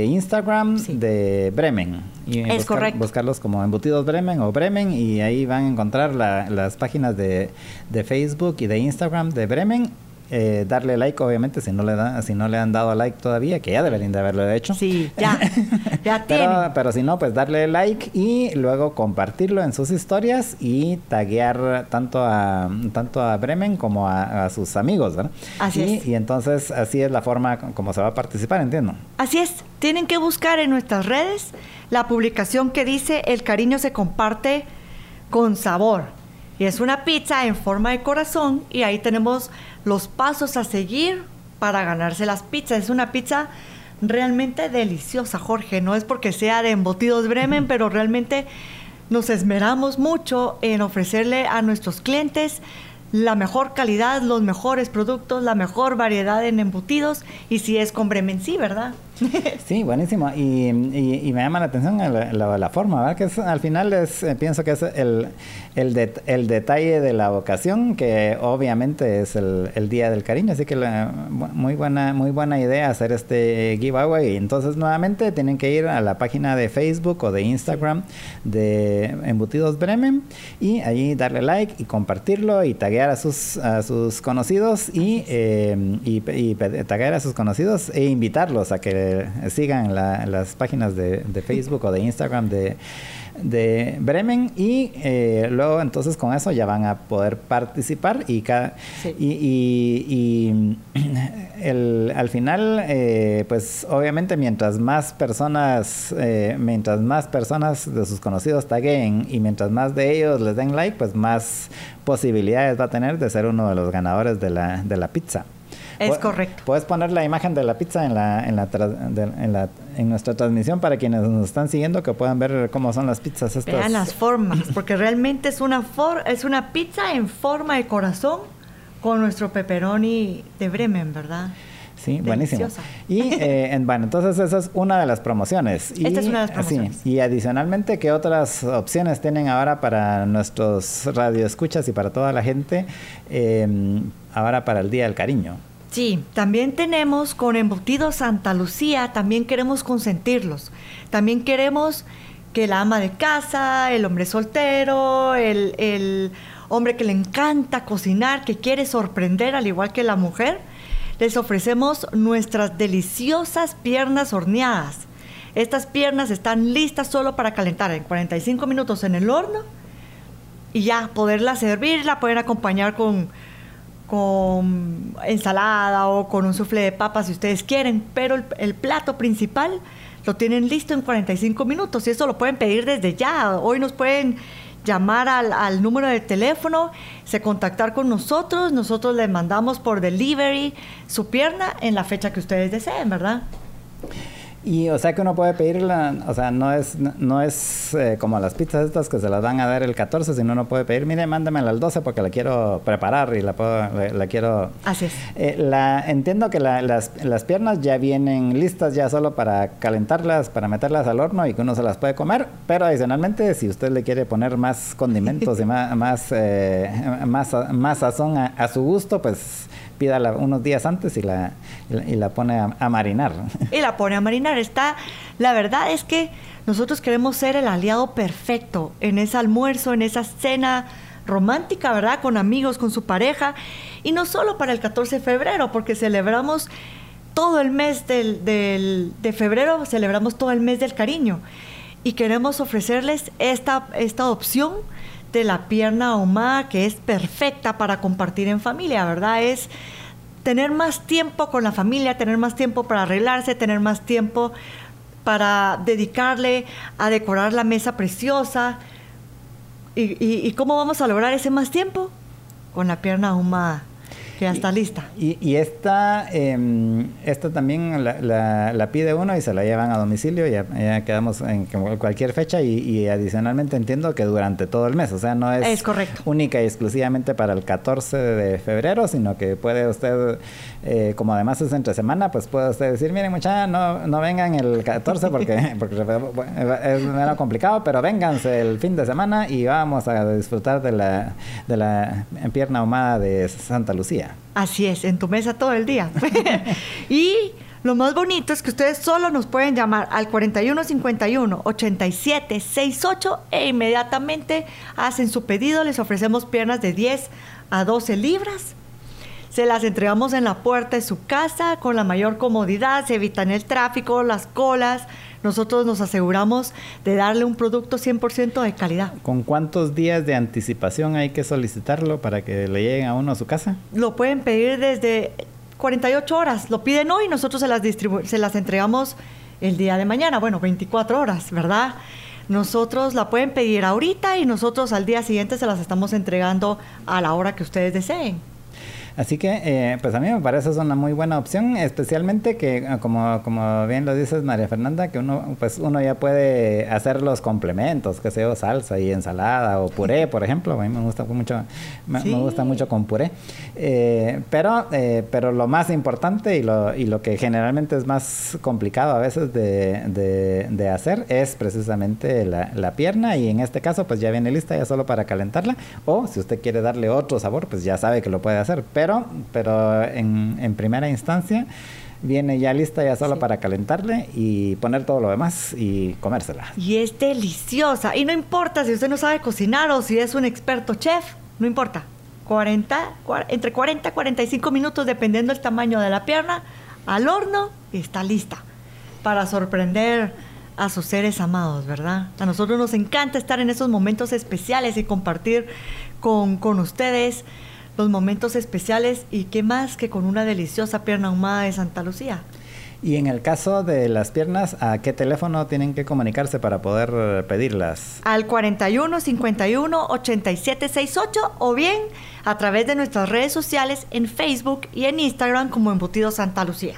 Speaker 1: Instagram de Bremen. Y
Speaker 4: es correcto.
Speaker 1: Buscarlos como Embutidos Bremen o Bremen y ahí van a encontrar las páginas de, de Facebook y de Instagram de Bremen eh, darle like, obviamente, si no le dan, si no le han dado like todavía, que ya deberían de haberlo hecho.
Speaker 4: Sí, ya, ya
Speaker 1: pero, pero si no, pues darle like y luego compartirlo en sus historias y taguear tanto a tanto a Bremen como a, sus amigos, ¿verdad?
Speaker 4: Así
Speaker 1: y,
Speaker 4: es.
Speaker 1: Y entonces así es la forma como se va a participar, entiendo.
Speaker 4: Así es. Tienen que buscar en nuestras redes la publicación que dice el cariño se comparte con sabor. Y es una pizza en forma de corazón y ahí tenemos los pasos a seguir para ganarse las pizzas. Es una pizza realmente deliciosa, Jorge. No es porque sea de embutidos Bremen, pero realmente nos esmeramos mucho en ofrecerle a nuestros clientes la mejor calidad, los mejores productos, la mejor variedad en embutidos y si es con Bremen, sí, ¿verdad?
Speaker 1: sí, buenísimo. Y, me llama la atención la, forma, ¿verdad? Que al final es, eh, pienso que es el, el, el, detalle de la vocación, que obviamente es el, Día del Cariño. Así que muy, buena, muy buena idea hacer este giveaway. Entonces, nuevamente tienen que ir a la página de Facebook o de Instagram de Embutidos Bremen y allí darle like y compartirlo y taguear a sus, a sus conocidos y, eh, y, y taguear a sus conocidos e invitarlos a que sigan las páginas de, Facebook o de Instagram de, de Bremen y eh, luego entonces con eso ya van a poder participar y, cada, y, el, al final eh, pues obviamente mientras más personas eh, mientras más personas de sus conocidos taguen y mientras más de ellos les den like pues más posibilidades va a tener de ser uno de los ganadores de la, de la pizza.
Speaker 4: Es correcto.
Speaker 1: Puedes poner la imagen de la pizza en la, en la, en, la en nuestra transmisión para quienes nos están siguiendo que puedan ver cómo son las pizzas estas.
Speaker 4: Vean las formas, porque realmente es una for es una pizza en forma de corazón con nuestro pepperoni de Bremen, ¿verdad?
Speaker 1: Sí, buenísimo. Y eh, bueno, entonces esa es una de las promociones.
Speaker 4: Esta es una de las promociones.
Speaker 1: y adicionalmente, ¿qué otras opciones tienen ahora para nuestros radioescuchas y para toda la gente eh, ahora para el Día del Cariño?
Speaker 4: Sí, también tenemos con Embutido Santa Lucía, también queremos consentirlos. También queremos que la ama de casa, el hombre soltero, el, hombre que le encanta cocinar, que quiere sorprender al igual que la mujer, les ofrecemos nuestras deliciosas piernas horneadas. Estas piernas están listas solo para calentar en 45 minutos en el horno y ya poderla servir, la pueden acompañar con con ensalada o con un soufflé de papas si ustedes quieren, pero el, plato principal lo tienen listo en 45 minutos y eso lo pueden pedir desde ya. Hoy nos pueden llamar al, al, número de teléfono, se contactar con nosotros, nosotros les mandamos por delivery su pierna en la fecha que ustedes deseen, ¿verdad?
Speaker 1: Y o sea que uno puede pedirla, o sea, no es no es eh, como las pizzas estas que se las van a dar el 14, sino uno puede pedir, mire, mándamela al 12 porque la quiero preparar y la puedo, la, quiero...
Speaker 4: Así es.
Speaker 1: Eh, la, entiendo que las, las piernas ya vienen listas ya solo para calentarlas, para meterlas al horno y que uno se las puede comer, pero adicionalmente si usted le quiere poner más condimentos y más, más, eh, más, más sazón a su gusto, pues unos días antes y la, y la, pone a, marinar.
Speaker 4: Y la pone a marinar. Está, la verdad es que nosotros queremos ser el aliado perfecto en ese almuerzo, en esa cena romántica, ¿verdad? Con amigos, con su pareja. Y no solo para el 14 de febrero, porque celebramos todo el mes del, de febrero, celebramos todo el mes del cariño. Y queremos ofrecerles esta, esta opción de la pierna ahumada que es perfecta para compartir en familia, ¿verdad? Es tener más tiempo con la familia, tener más tiempo para arreglarse, tener más tiempo para dedicarle a decorar la mesa preciosa. ¿Y, cómo vamos a lograr ese más tiempo? Con la pierna ahumada que ya está lista.
Speaker 1: Y, esta, em, esta también la, pide uno y se la llevan a domicilio, ya, ya quedamos en cualquier fecha y, adicionalmente entiendo que durante todo el mes, o sea, no es, única y exclusivamente para el 14 de febrero, sino que puede usted, eh, como además es entre semana, pues puede usted decir, miren muchachos, no, no vengan el 14 porque, porque es menos complicado, pero vénganse el fin de semana y vamos a disfrutar de la, de la pierna ahumada de Santa Lucía.
Speaker 4: Así es, en tu mesa todo el día. y lo más bonito es que ustedes solo nos pueden llamar al 4151 8768 e inmediatamente hacen su pedido. Les ofrecemos piernas de 10 a 12 libras. Se las entregamos en la puerta de su casa con la mayor comodidad, se evitan el tráfico, las colas, nosotros nos aseguramos de darle un producto 100% de calidad.
Speaker 1: ¿Con cuántos días de anticipación hay que solicitarlo para que le lleguen a uno a su casa?
Speaker 4: Lo pueden pedir desde 48 horas. Lo piden hoy y nosotros se las, se las entregamos el día de mañana. Bueno, 24 horas, ¿verdad? Nosotros la pueden pedir ahorita y nosotros al día siguiente se las estamos entregando a la hora que ustedes deseen.
Speaker 1: Así que, eh, pues a mí me parece es una muy buena opción, especialmente que, eh, como, como bien lo dices María Fernanda, que uno, pues uno ya puede hacer los complementos, que sea salsa y ensalada o puré, por ejemplo. A mí me gusta mucho, me, gusta mucho con puré. Eh, pero, pero lo más importante y lo, y lo que generalmente es más complicado a veces de, de, hacer es precisamente la, la pierna y en este caso pues ya viene lista ya solo para calentarla o si usted quiere darle otro sabor pues ya sabe que lo puede hacer. Pero, pero en, en primera instancia viene ya lista ya solo para calentarle y poner todo lo demás y comérsela.
Speaker 4: Y es deliciosa. Y no importa si usted no sabe cocinar o si es un experto chef, no importa. 40, entre 40 y 45 minutos, dependiendo del tamaño de la pierna, al horno y está lista para sorprender a sus seres amados, ¿verdad? A nosotros nos encanta estar en esos momentos especiales y compartir con, con ustedes los momentos especiales y qué más que con una deliciosa pierna ahumada de Santa Lucía.
Speaker 1: Y en el caso de las piernas, ¿a qué teléfono tienen que comunicarse para poder pedirlas?
Speaker 4: Al 41 51 87 68 o bien a través de nuestras redes sociales en Facebook y en Instagram como Embutido Santa Lucía.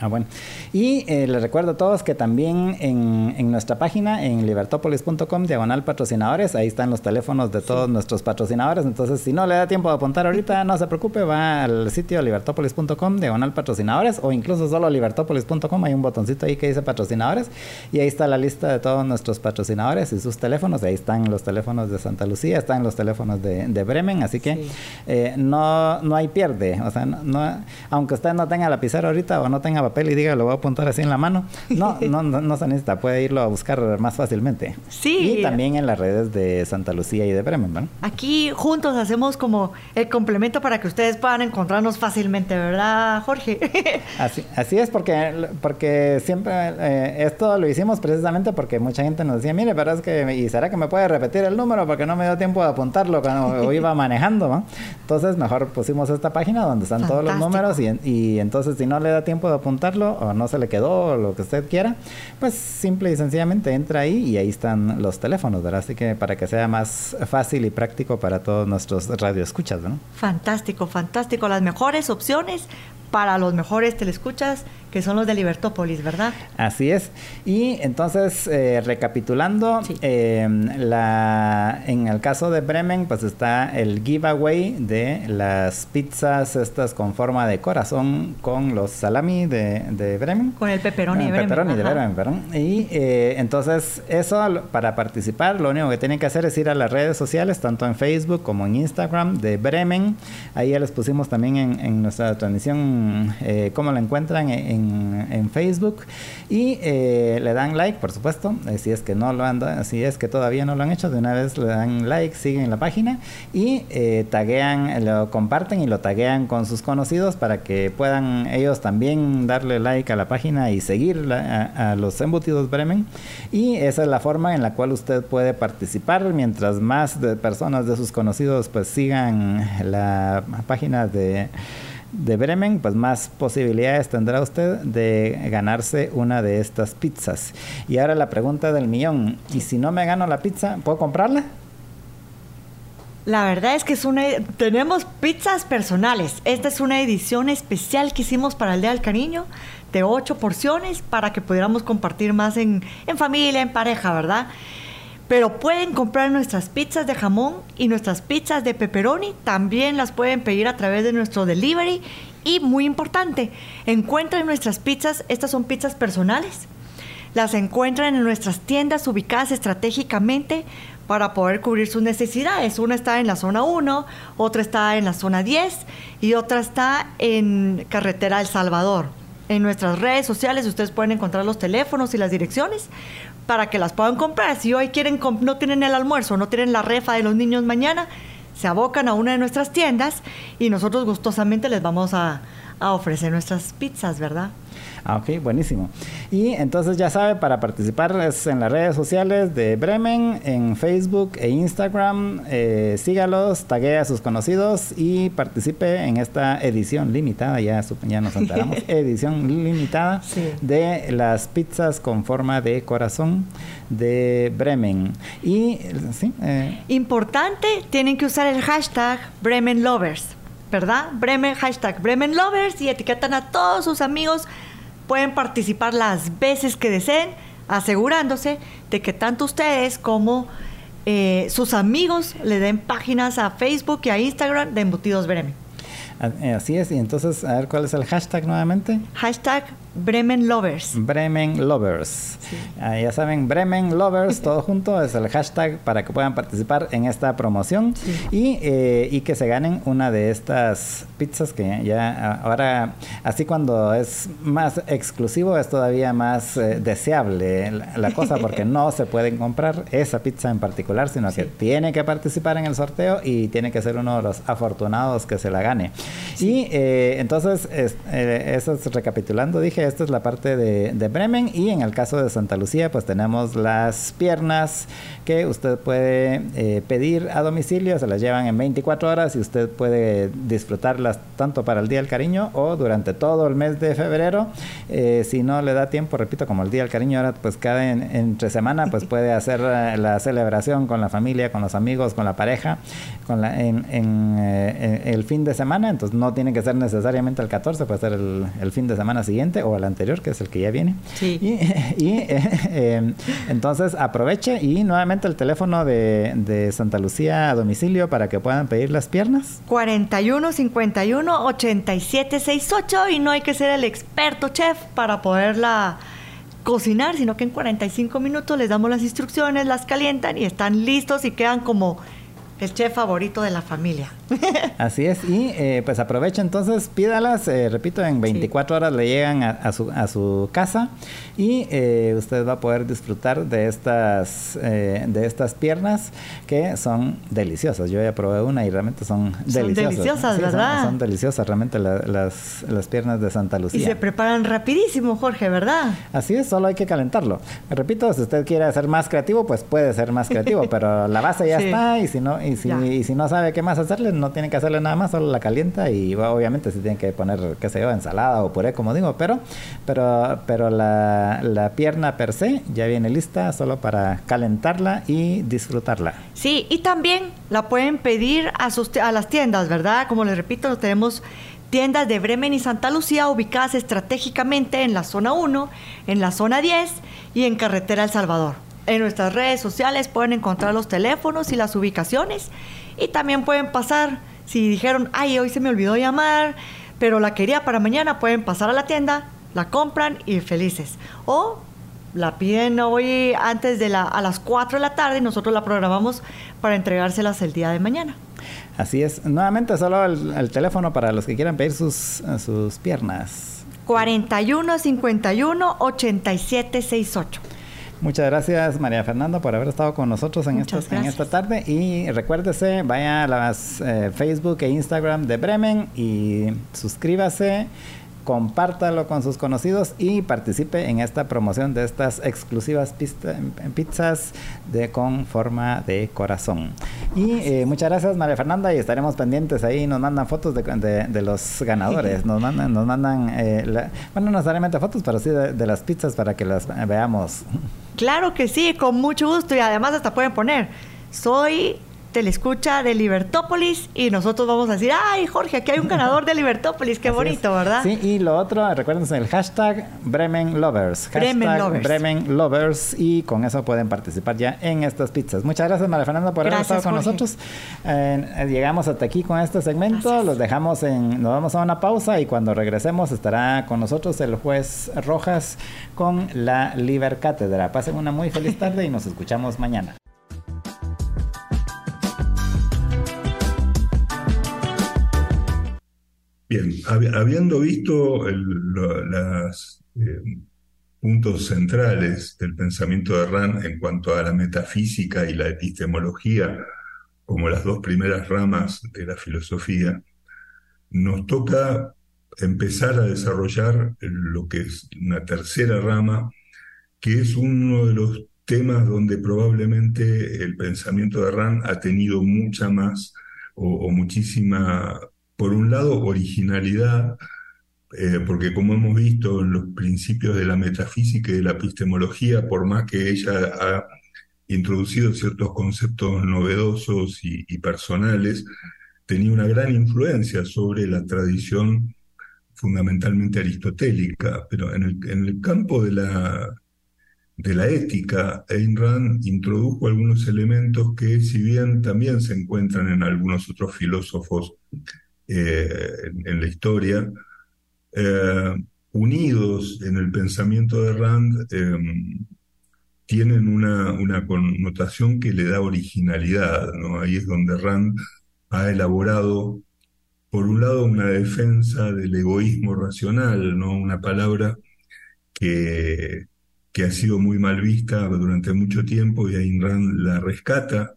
Speaker 1: Ah, bueno. Y eh, les recuerdo a todos que también en, en nuestra página, en libertopolis.com, diagonal patrocinadores, ahí están los teléfonos de todos nuestros patrocinadores. Entonces, si no le da tiempo de apuntar ahorita, no se preocupe, va al sitio libertopolis.com, diagonal patrocinadores, o incluso solo libertopolis.com, hay un botoncito ahí que dice patrocinadores, y ahí está la lista de todos nuestros patrocinadores y sus teléfonos. Ahí están los teléfonos de Santa Lucía, están los teléfonos de, de Bremen, así que eh, no, no hay pierde. O sea, no, aunque usted no tenga la pizarra ahorita o no tenga papel y diga, lo voy a apuntar así en la mano. No, no, no, se necesita, puede irlo a buscar más fácilmente.
Speaker 4: Sí.
Speaker 1: Y también en las redes de Santa Lucía y de Bremen, ¿no?
Speaker 4: Aquí juntos hacemos como el complemento para que ustedes puedan encontrarnos fácilmente, ¿verdad, Jorge?
Speaker 1: así, así es, porque, porque siempre eh, esto lo hicimos precisamente porque mucha gente nos decía, mire, pero es que, ¿y será que me puede repetir el número? Porque no me dio tiempo de apuntarlo cuando iba manejando, ¿no? Entonces, mejor pusimos esta página donde están todos los números y, y entonces si no le da tiempo de apuntar, o no se le quedó o lo que usted quiera, pues simple y sencillamente entra ahí y ahí están los teléfonos, ¿verdad? Así que para que sea más fácil y práctico para todos nuestros radioescuchas, ¿no?
Speaker 4: Fantástico, fantástico. Las mejores opciones para los mejores telescuchas que son los de Libertópolis, ¿verdad?
Speaker 1: Así es. Y entonces, eh, recapitulando, em, la, en el caso de Bremen, pues está el giveaway de las pizzas estas con forma de corazón con los salami de, de Bremen.
Speaker 4: Con el pepperoni
Speaker 1: de
Speaker 4: Bremen.
Speaker 1: Pepperoni de Bremen, perdón. Y eh, entonces, eso para participar, lo único que tienen que hacer es ir a las redes sociales, tanto en Facebook como en Instagram de Bremen. Ahí ya les pusimos también en, nuestra transmisión eh, cómo la encuentran en Facebook. Y eh, le dan like, por supuesto, eh, si es que no lo han, si es que todavía no lo han hecho, de una vez le dan like, siguen la página y taguean, lo comparten y lo taguean con sus conocidos para que puedan ellos también darle like a la página y seguir a, los embutidos Bremen. Y esa es la forma en la cual usted puede participar. Mientras más personas de sus conocidos pues sigan la página de de Bremen, pues más posibilidades tendrá usted de ganarse una de estas pizzas. Y ahora la pregunta del millón, ¿y si no me gano la pizza, puedo comprarla?
Speaker 4: La verdad es que es una, tenemos pizzas personales. Esta es una edición especial que hicimos para el Día del Cariño de ocho porciones para que pudiéramos compartir más en, en familia, en pareja, ¿verdad? Pero pueden comprar nuestras pizzas de jamón y nuestras pizzas de pepperoni. También las pueden pedir a través de nuestro delivery. Y muy importante, encuentren nuestras pizzas. Estas son pizzas personales. Las encuentran en nuestras tiendas ubicadas estratégicamente para poder cubrir sus necesidades. Una está en la zona 1, otra está en la zona 10 y otra está en Carretera El Salvador. En nuestras redes sociales ustedes pueden encontrar los teléfonos y las direcciones para que las puedan comprar. Si hoy quieren no tienen el almuerzo, no tienen la refa de los niños mañana, se abocan a una de nuestras tiendas y nosotros gustosamente les vamos a, a ofrecer nuestras pizzas, ¿verdad?
Speaker 1: Ah, ok, buenísimo. Y entonces ya sabe, para participar es en las redes sociales de Bremen, en Facebook e Instagram. Eh, sígalos, tague a sus conocidos y participe en esta edición limitada, ya, ya nos enteramos, edición limitada de las pizzas con forma de corazón de Bremen. Y, sí,
Speaker 4: eh, Importante, tienen que usar el hashtag Bremen Lovers ¿verdad? Bremen, hashtag Bremen Lovers y etiquetan a todos sus amigos. Pueden participar las veces que deseen, asegurándose de que tanto ustedes como eh, sus amigos le den páginas a Facebook y a Instagram de Embutidos Bremen.
Speaker 1: Eh, así es, y entonces, a ver cuál es el hashtag nuevamente.
Speaker 4: Hashtag Bremen Lovers.
Speaker 1: Bremen Lovers. Ah, ya saben, Bremen Lovers, todo junto, es el hashtag para que puedan participar en esta promoción y, eh, y, que se ganen una de estas pizzas que ya ahora, así cuando es más exclusivo, es todavía más eh, deseable la, cosa porque no se pueden comprar esa pizza en particular, sino que tiene que participar en el sorteo y tiene que ser uno de los afortunados que se la gane. Y eh, entonces, eso es recapitulando, dije, esta es la parte de, Bremen y en el caso de Santa Lucía pues tenemos las piernas que usted puede eh, pedir a domicilio, se las llevan en 24 horas y usted puede disfrutarlas tanto para el Día del Cariño o durante todo el mes de febrero. Eh, si no le da tiempo, repito, como el Día del Cariño ahora pues cada entre semana pues puede hacer eh, la celebración con la familia, con los amigos, con la pareja, con la, en, el fin de semana, entonces no tiene que ser necesariamente el 14, puede ser el, el fin de semana siguiente o el anterior, que es el que ya viene.
Speaker 4: Sí.
Speaker 1: Y, entonces aproveche y nuevamente el teléfono de, de, Santa Lucía a domicilio para que puedan pedir las piernas.
Speaker 4: 41 51 87 68 y no hay que ser el experto chef para poderla cocinar, sino que en 45 minutos les damos las instrucciones, las calientan y están listos y quedan como el chef favorito de la familia.
Speaker 1: Así es, y eh, pues aprovecha entonces, pídalas, eh, repito, en 24 horas le llegan a, su, a su casa y eh, usted va a poder disfrutar de estas, de estas piernas que son deliciosas. Yo ya probé una y realmente son, deliciosas.
Speaker 4: deliciosas, ¿verdad?
Speaker 1: Son, deliciosas realmente las, las piernas de Santa Lucía.
Speaker 4: Y se preparan rapidísimo, Jorge, ¿verdad?
Speaker 1: Así es, solo hay que calentarlo. Repito, si usted quiere ser más creativo, pues puede ser más creativo, pero la base ya está y si no, y si, y si no sabe qué más hacerle, no tiene que hacerle nada más, solo la calienta y obviamente se tiene que poner, qué sé yo, ensalada o puré, como digo, pero, pero, pero la, la pierna per se ya viene lista solo para calentarla y disfrutarla.
Speaker 4: Sí, y también la pueden pedir a, sus, a las tiendas, ¿verdad? Como les repito, tenemos tiendas de Bremen y Santa Lucía ubicadas estratégicamente en la zona 1, en la zona 10 y en carretera El Salvador. En nuestras redes sociales pueden encontrar los teléfonos y las ubicaciones y también pueden pasar, si dijeron, ay, hoy se me olvidó llamar, pero la quería para mañana, pueden pasar a la tienda, la compran y felices. O la piden hoy antes de la, a las 4 de la tarde y nosotros la programamos para entregárselas el día de mañana.
Speaker 1: Así es. Nuevamente, solo el, teléfono para los que quieran pedir sus, sus piernas.
Speaker 4: 41 51 87 68.
Speaker 1: Muchas gracias María Fernanda por haber estado con nosotros en, esta, en esta tarde. Y recuérdese, vaya a las eh, Facebook e Instagram de Bremen y suscríbase compártalo con sus conocidos y participe en esta promoción de estas exclusivas pizzas de con forma de corazón. Y eh, muchas gracias María Fernanda y estaremos pendientes ahí, nos mandan fotos de, los ganadores, nos mandan, nos mandan eh, bueno, no necesariamente fotos, pero sí de, las pizzas para que las veamos.
Speaker 4: Claro que sí, con mucho gusto y además hasta pueden poner, soy escucha de Libertópolis y nosotros vamos a decir, ay Jorge, aquí hay un ganador de Libertópolis, qué bonito, ¿verdad?
Speaker 1: Sí, y lo otro, recuerden el hashtag Bremen Lovers.
Speaker 4: Bremen Lovers.
Speaker 1: Bremen Lovers y con eso pueden participar ya en estas pizzas. Muchas gracias María Fernanda por haber estado con nosotros. Eh, llegamos hasta aquí con este segmento, los dejamos en, nos vamos a una pausa y cuando regresemos estará con nosotros el juez Rojas con la Liber Cátedra. Pasen una muy feliz tarde y nos escuchamos mañana.
Speaker 5: Bien, habiendo visto los eh, puntos centrales del pensamiento de Rand en cuanto a la metafísica y la epistemología como las dos primeras ramas de la filosofía, nos toca empezar a desarrollar lo que es una tercera rama, que es uno de los temas donde probablemente el pensamiento de Rand ha tenido mucha más o muchísima por un lado, originalidad, eh, porque como hemos visto en los principios de la metafísica y de la epistemología, por más que ella ha introducido ciertos conceptos novedosos y, personales, tenía una gran influencia sobre la tradición fundamentalmente aristotélica, pero en el, campo de la, de la ética, Ayn Rand introdujo algunos elementos que, si bien también se encuentran en algunos otros filósofos eh, en, la historia, eh, unidos en el pensamiento de Rand, em, tienen una, una, connotación que le da originalidad. ¿no? Ahí es donde Rand ha elaborado, por un lado, una defensa del egoísmo racional, ¿no? una palabra que, que ha sido muy mal vista durante mucho tiempo y Ayn Rand la rescata.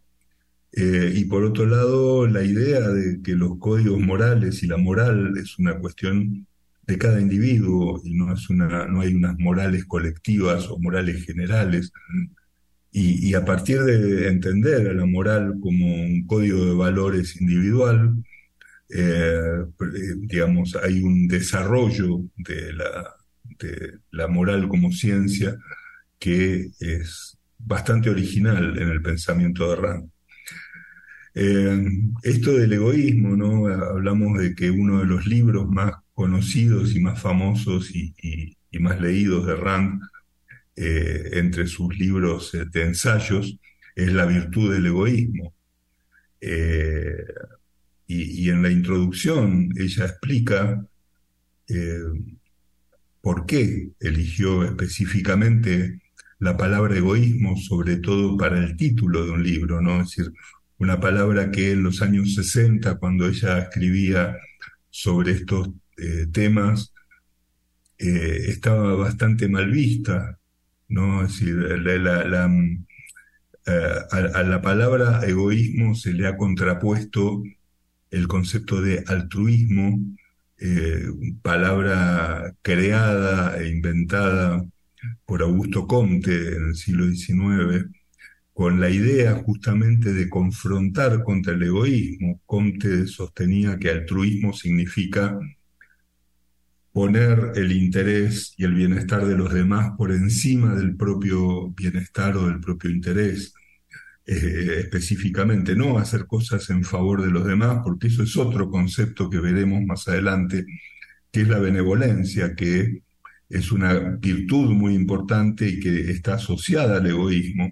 Speaker 5: Eh, y por otro lado, la idea de que los códigos morales y la moral es una cuestión de cada individuo y no, es una, no hay unas morales colectivas o morales generales. Y, a partir de entender a la moral como un código de valores individual, eh, digamos, hay un desarrollo de la, de la moral como ciencia que es bastante original en el pensamiento de Rand. Eh, esto del egoísmo, ¿no? Hablamos de que uno de los libros más conocidos y más famosos y, más leídos de Rand, eh, entre sus libros eh, de ensayos, es La virtud del egoísmo. y, en la introducción ella explica por qué eligió específicamente la palabra egoísmo, sobre todo para el título de un libro, ¿no? Es decir, una palabra que en los años 60, cuando ella escribía sobre estos eh, temas, eh, estaba bastante mal vista, ¿no? Es decir, la, eh, a, la palabra egoísmo se le ha contrapuesto el concepto de altruismo, palabra creada e inventada por Augusto Comte en el siglo XIX, con la idea justamente de confrontar contra el egoísmo. Comte sostenía que altruismo significa poner el interés y el bienestar de los demás por encima del propio bienestar o del propio interés. Eh, específicamente, no hacer cosas en favor de los demás, porque eso es otro concepto que veremos más adelante, que es la benevolencia, que es una virtud muy importante y que está asociada al egoísmo,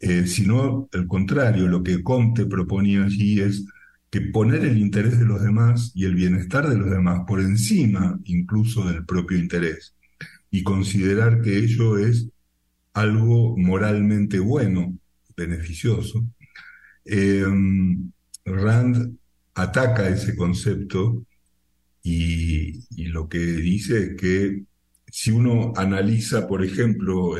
Speaker 5: eh, sino al contrario, lo que Comte proponía allí es que poner el interés de los demás y el bienestar de los demás por encima incluso del propio interés y considerar que ello es algo moralmente bueno, beneficioso. Em, Rand ataca ese concepto y, lo que dice es que si uno analiza, por ejemplo,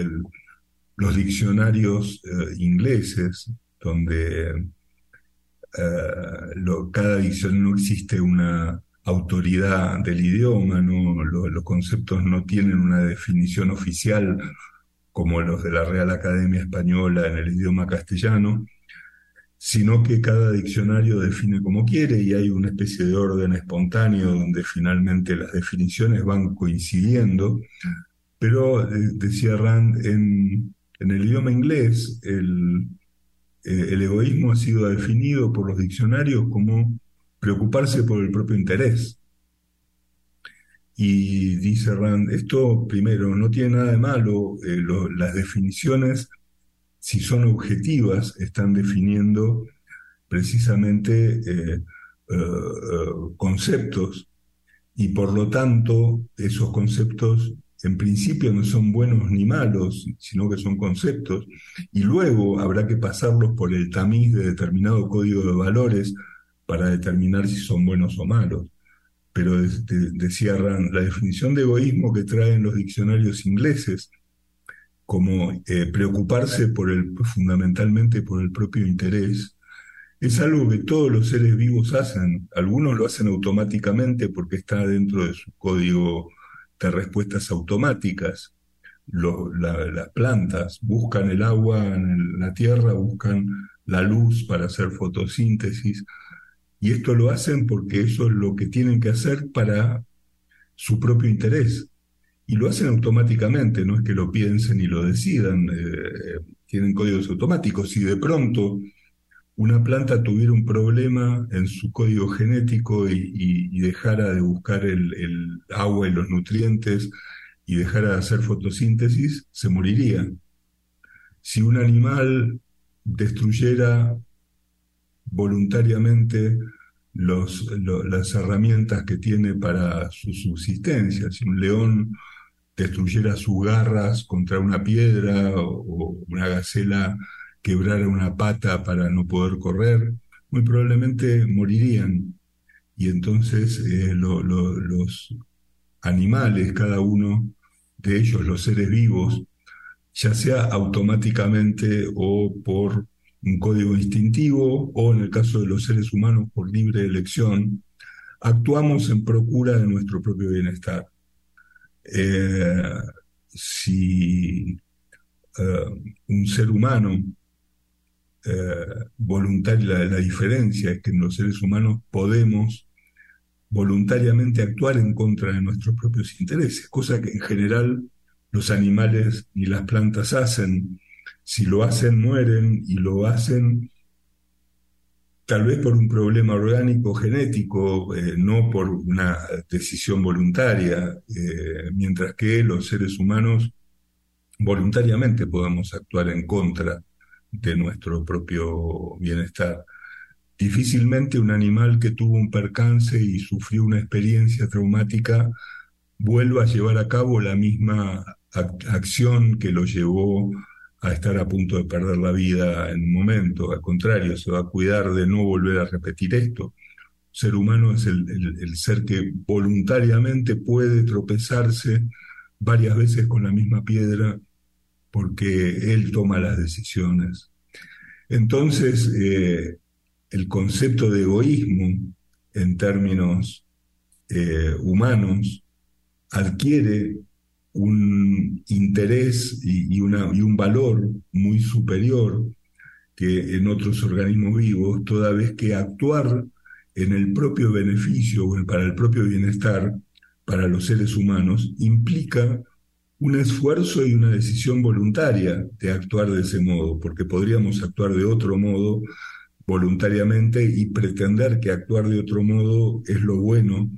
Speaker 5: los diccionarios eh, ingleses, donde uh, cada diccionario no existe una autoridad del idioma, ¿no? los conceptos no tienen una definición oficial como los de la Real Academia Española en el idioma castellano, sino que cada diccionario define como quiere y hay una especie de orden espontáneo donde finalmente las definiciones van coincidiendo. Pero, eh, decía Rand, en, el idioma inglés el, eh, el egoísmo ha sido definido por los diccionarios como preocuparse por el propio interés. Y dice Rand, esto primero no tiene nada de malo, eh, las definiciones si son objetivas, están definiendo precisamente eh, conceptos y por lo tanto esos conceptos en principio no son buenos ni malos, sino que son conceptos, y luego habrá que pasarlos por el tamiz de determinado código de valores para determinar si son buenos o malos. Pero decía Rand, la definición de egoísmo que traen los diccionarios ingleses como eh, preocuparse por el, fundamentalmente por el propio interés, es algo que todos los seres vivos hacen. Algunos lo hacen automáticamente porque está dentro de su código de respuestas automáticas. las plantas buscan el agua en la tierra, buscan la luz para hacer fotosíntesis. Y esto lo hacen porque eso es lo que tienen que hacer para su propio interés y lo hacen automáticamente, no es que lo piensen y lo decidan, eh, tienen códigos automáticos. Si de pronto una planta tuviera un problema en su código genético y, dejara de buscar el, agua y los nutrientes y dejara de hacer fotosíntesis, se moriría. Si un animal destruyera voluntariamente las herramientas que tiene para su subsistencia, si un león destruyera sus garras contra una piedra o una gacela quebrara una pata para no poder correr, muy probablemente morirían. Y entonces eh, los animales, cada uno de ellos, los seres vivos, ya sea automáticamente o por un código instintivo o en el caso de los seres humanos por libre elección, actuamos en procura de nuestro propio bienestar. Eh, si eh, un ser humano voluntaria, la, diferencia es que los seres humanos podemos voluntariamente actuar en contra de nuestros propios intereses, cosa que en general los animales y las plantas hacen. Si lo hacen, mueren y lo hacen tal vez por un problema orgánico genético, eh, no por una decisión voluntaria, eh, mientras que los seres humanos voluntariamente podemos actuar en contra de nuestro propio bienestar. Difícilmente un animal que tuvo un percance y sufrió una experiencia traumática vuelva a llevar a cabo la misma acción que lo llevó a estar a punto de perder la vida en un momento. Al contrario, se va a cuidar de no volver a repetir esto. ser humano es el, el ser que voluntariamente puede tropezarse varias veces con la misma piedra porque él toma las decisiones. Entonces, eh, el concepto de egoísmo en términos eh, humanos adquiere un interés y, y, un valor muy superior que en otros organismos vivos, toda vez que actuar en el propio beneficio o para el propio bienestar para los seres humanos implica un esfuerzo y una decisión voluntaria de actuar de ese modo, porque podríamos actuar de otro modo voluntariamente y pretender que actuar de otro modo es lo bueno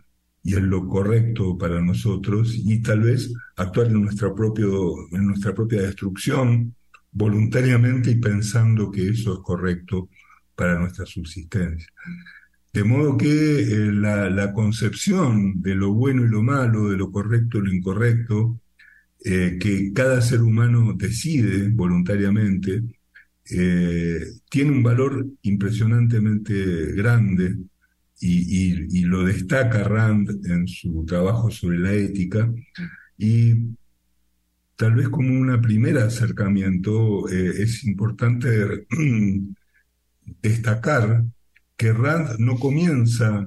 Speaker 5: y es lo correcto para nosotros y tal vez actuar en nuestra, propio, en nuestra propia destrucción voluntariamente y pensando que eso es correcto para nuestra subsistencia. De modo que eh, la, la concepción de lo bueno y lo malo, de lo correcto y lo incorrecto, eh, que cada ser humano decide voluntariamente, eh, tiene un valor impresionantemente grande y, lo destaca Rand en su trabajo sobre la ética. Y tal vez como un primer acercamiento eh, es importante destacar que Rand no comienza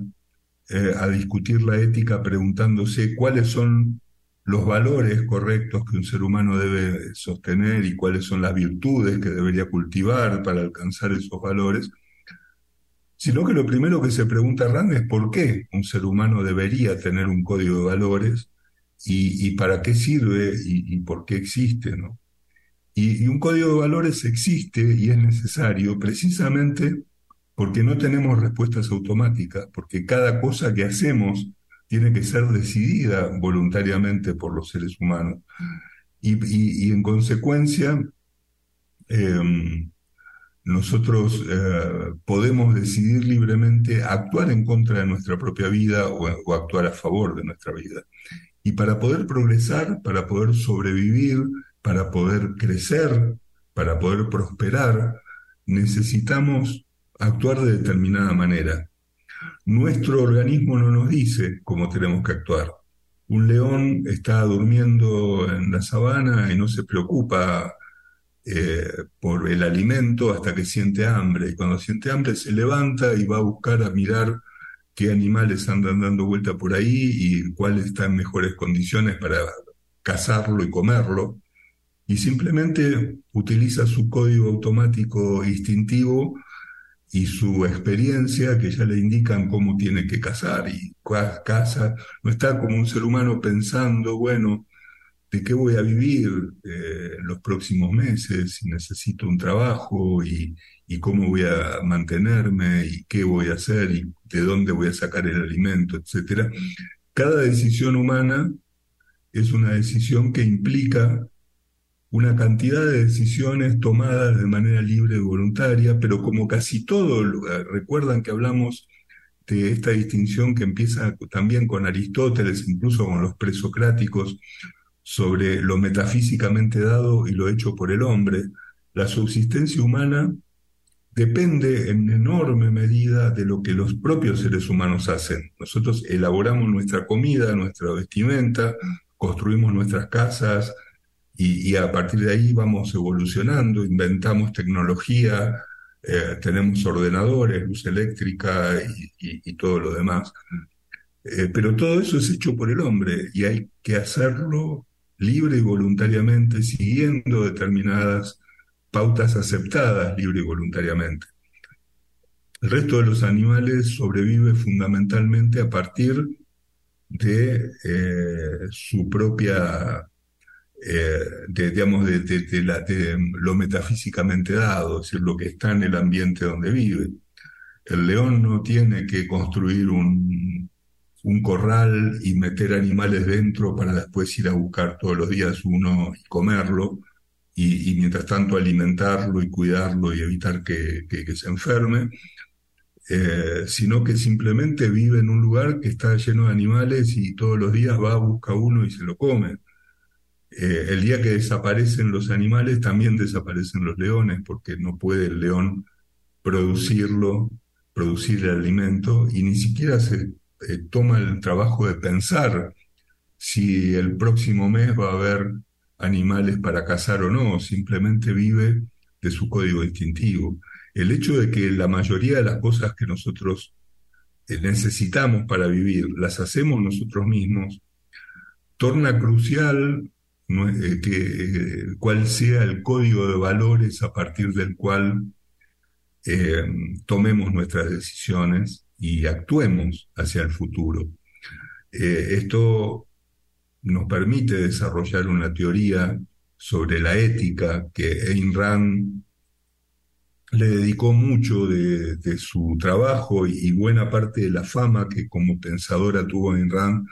Speaker 5: a discutir la ética preguntándose cuáles son los valores correctos que un ser humano debe sostener y cuáles son las virtudes que debería cultivar para alcanzar esos valores, sino que lo primero que se pregunta Rand es por qué un ser humano debería tener un código de valores y, para qué sirve y, por qué existe. ¿no? Y, y un código de valores existe y es necesario precisamente porque no tenemos respuestas automáticas, porque cada cosa que hacemos tiene que ser decidida voluntariamente por los seres humanos. Y, en consecuencia, em, nosotros eh, podemos decidir libremente actuar en contra de nuestra propia vida o, actuar a favor de nuestra vida. Y para poder progresar, para poder sobrevivir, para poder crecer, para poder prosperar, necesitamos actuar de determinada manera. Nuestro organismo no nos dice cómo tenemos que actuar. Un león está durmiendo en la sabana y no se preocupa eh, por el alimento hasta que siente hambre. Y cuando siente hambre se levanta y va a buscar a mirar qué animales andan dando vuelta por ahí y cuáles están en mejores condiciones para cazarlo y comerlo. Y simplemente utiliza su código automático instintivo y su experiencia que ya le indican cómo tiene que cazar y caza, no está como un ser humano pensando, bueno, ¿de qué voy a vivir eh, los próximos meses? Si necesito un trabajo y, y cómo voy a mantenerme y qué voy a hacer y de dónde voy a sacar el alimento, etcétera. Cada decisión humana es una decisión que implica una cantidad de decisiones tomadas de manera libre y voluntaria, pero como casi todo, eh, recuerdan que hablamos de esta distinción que empieza también con Aristóteles, incluso con los presocráticos, sobre lo metafísicamente dado y lo hecho por el hombre, la subsistencia humana depende en enorme medida de lo que los propios seres humanos hacen. Nosotros elaboramos nuestra comida, nuestra vestimenta, construimos nuestras casas y, a partir de ahí vamos evolucionando, inventamos tecnología, eh, tenemos ordenadores, luz eléctrica y, todo lo demás. Eh, pero todo eso es hecho por el hombre y hay que hacerlo libre y voluntariamente, siguiendo determinadas pautas aceptadas libre y voluntariamente. El resto de los animales sobrevive fundamentalmente a partir de eh, su propia, eh, de, digamos, de, de, lo metafísicamente dado, es decir, lo que está en el ambiente donde vive. El león no tiene que construir un, un corral y meter animales dentro para después ir a buscar todos los días uno y comerlo, y, mientras tanto alimentarlo y cuidarlo y evitar que, se enferme, eh, sino que simplemente vive en un lugar que está lleno de animales y todos los días va, busca uno y se lo come. Eh, el día que desaparecen los animales, también desaparecen los leones, porque no puede el león producirlo, producir el alimento, y ni siquiera se eh, toma el trabajo de pensar si el próximo mes va a haber animales para cazar o no, simplemente vive de su código distintivo. El hecho de que la mayoría de las cosas que nosotros eh, necesitamos para vivir las hacemos nosotros mismos, torna crucial que, eh, cuál sea el código de valores a partir del cual tomemos nuestras decisiones y actuemos hacia el futuro. esto nos permite desarrollar una teoría sobre la ética que Ayn Rand le dedicó mucho de, su trabajo y, buena parte de la fama que como pensadora tuvo Ayn Rand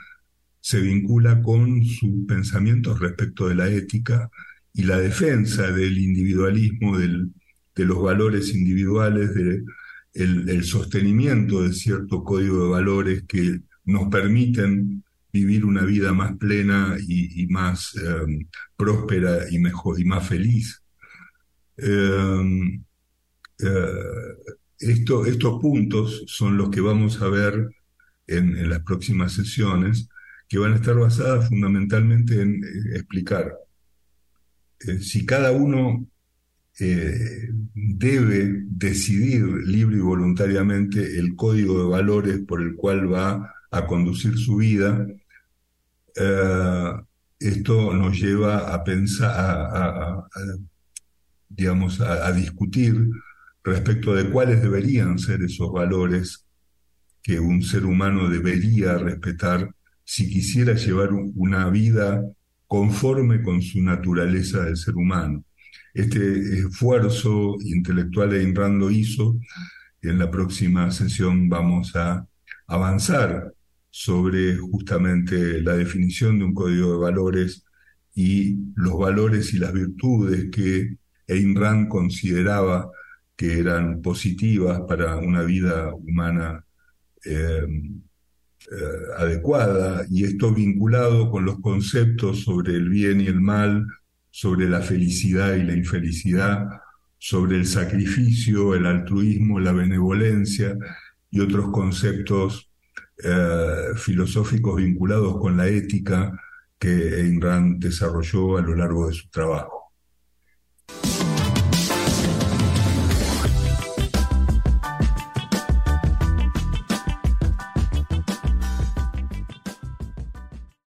Speaker 5: se vincula con sus pensamientos respecto de la ética y la defensa del individualismo, del, de los valores individuales, del el sostenimiento de cierto código de valores que nos permiten vivir una vida más plena y, más em, próspera y mejor y más feliz. Em, eh, estos puntos son los que vamos a ver en, las próximas sesiones, que van a estar basadas fundamentalmente en eh, explicar eh, si cada uno debe decidir libre y voluntariamente el código de valores por el cual va a conducir su vida, eh, esto nos lleva a pensar, a, digamos, a, discutir respecto de cuáles deberían ser esos valores que un ser humano debería respetar si quisiera llevar una vida conforme con su naturaleza del ser humano. Este esfuerzo intelectual de Inrand lo hizo y en la próxima sesión vamos a avanzar sobre justamente la definición de un código de valores y los valores y las virtudes que Ayn Rand consideraba que eran positivas para una vida humana em, eh, adecuada, y esto vinculado con los conceptos sobre el bien y el mal, sobre la felicidad y la infelicidad, sobre el sacrificio, el altruismo, la benevolencia y otros conceptos eh, filosóficos vinculados con la ética que Ayn Rand desarrolló a lo largo de su trabajo.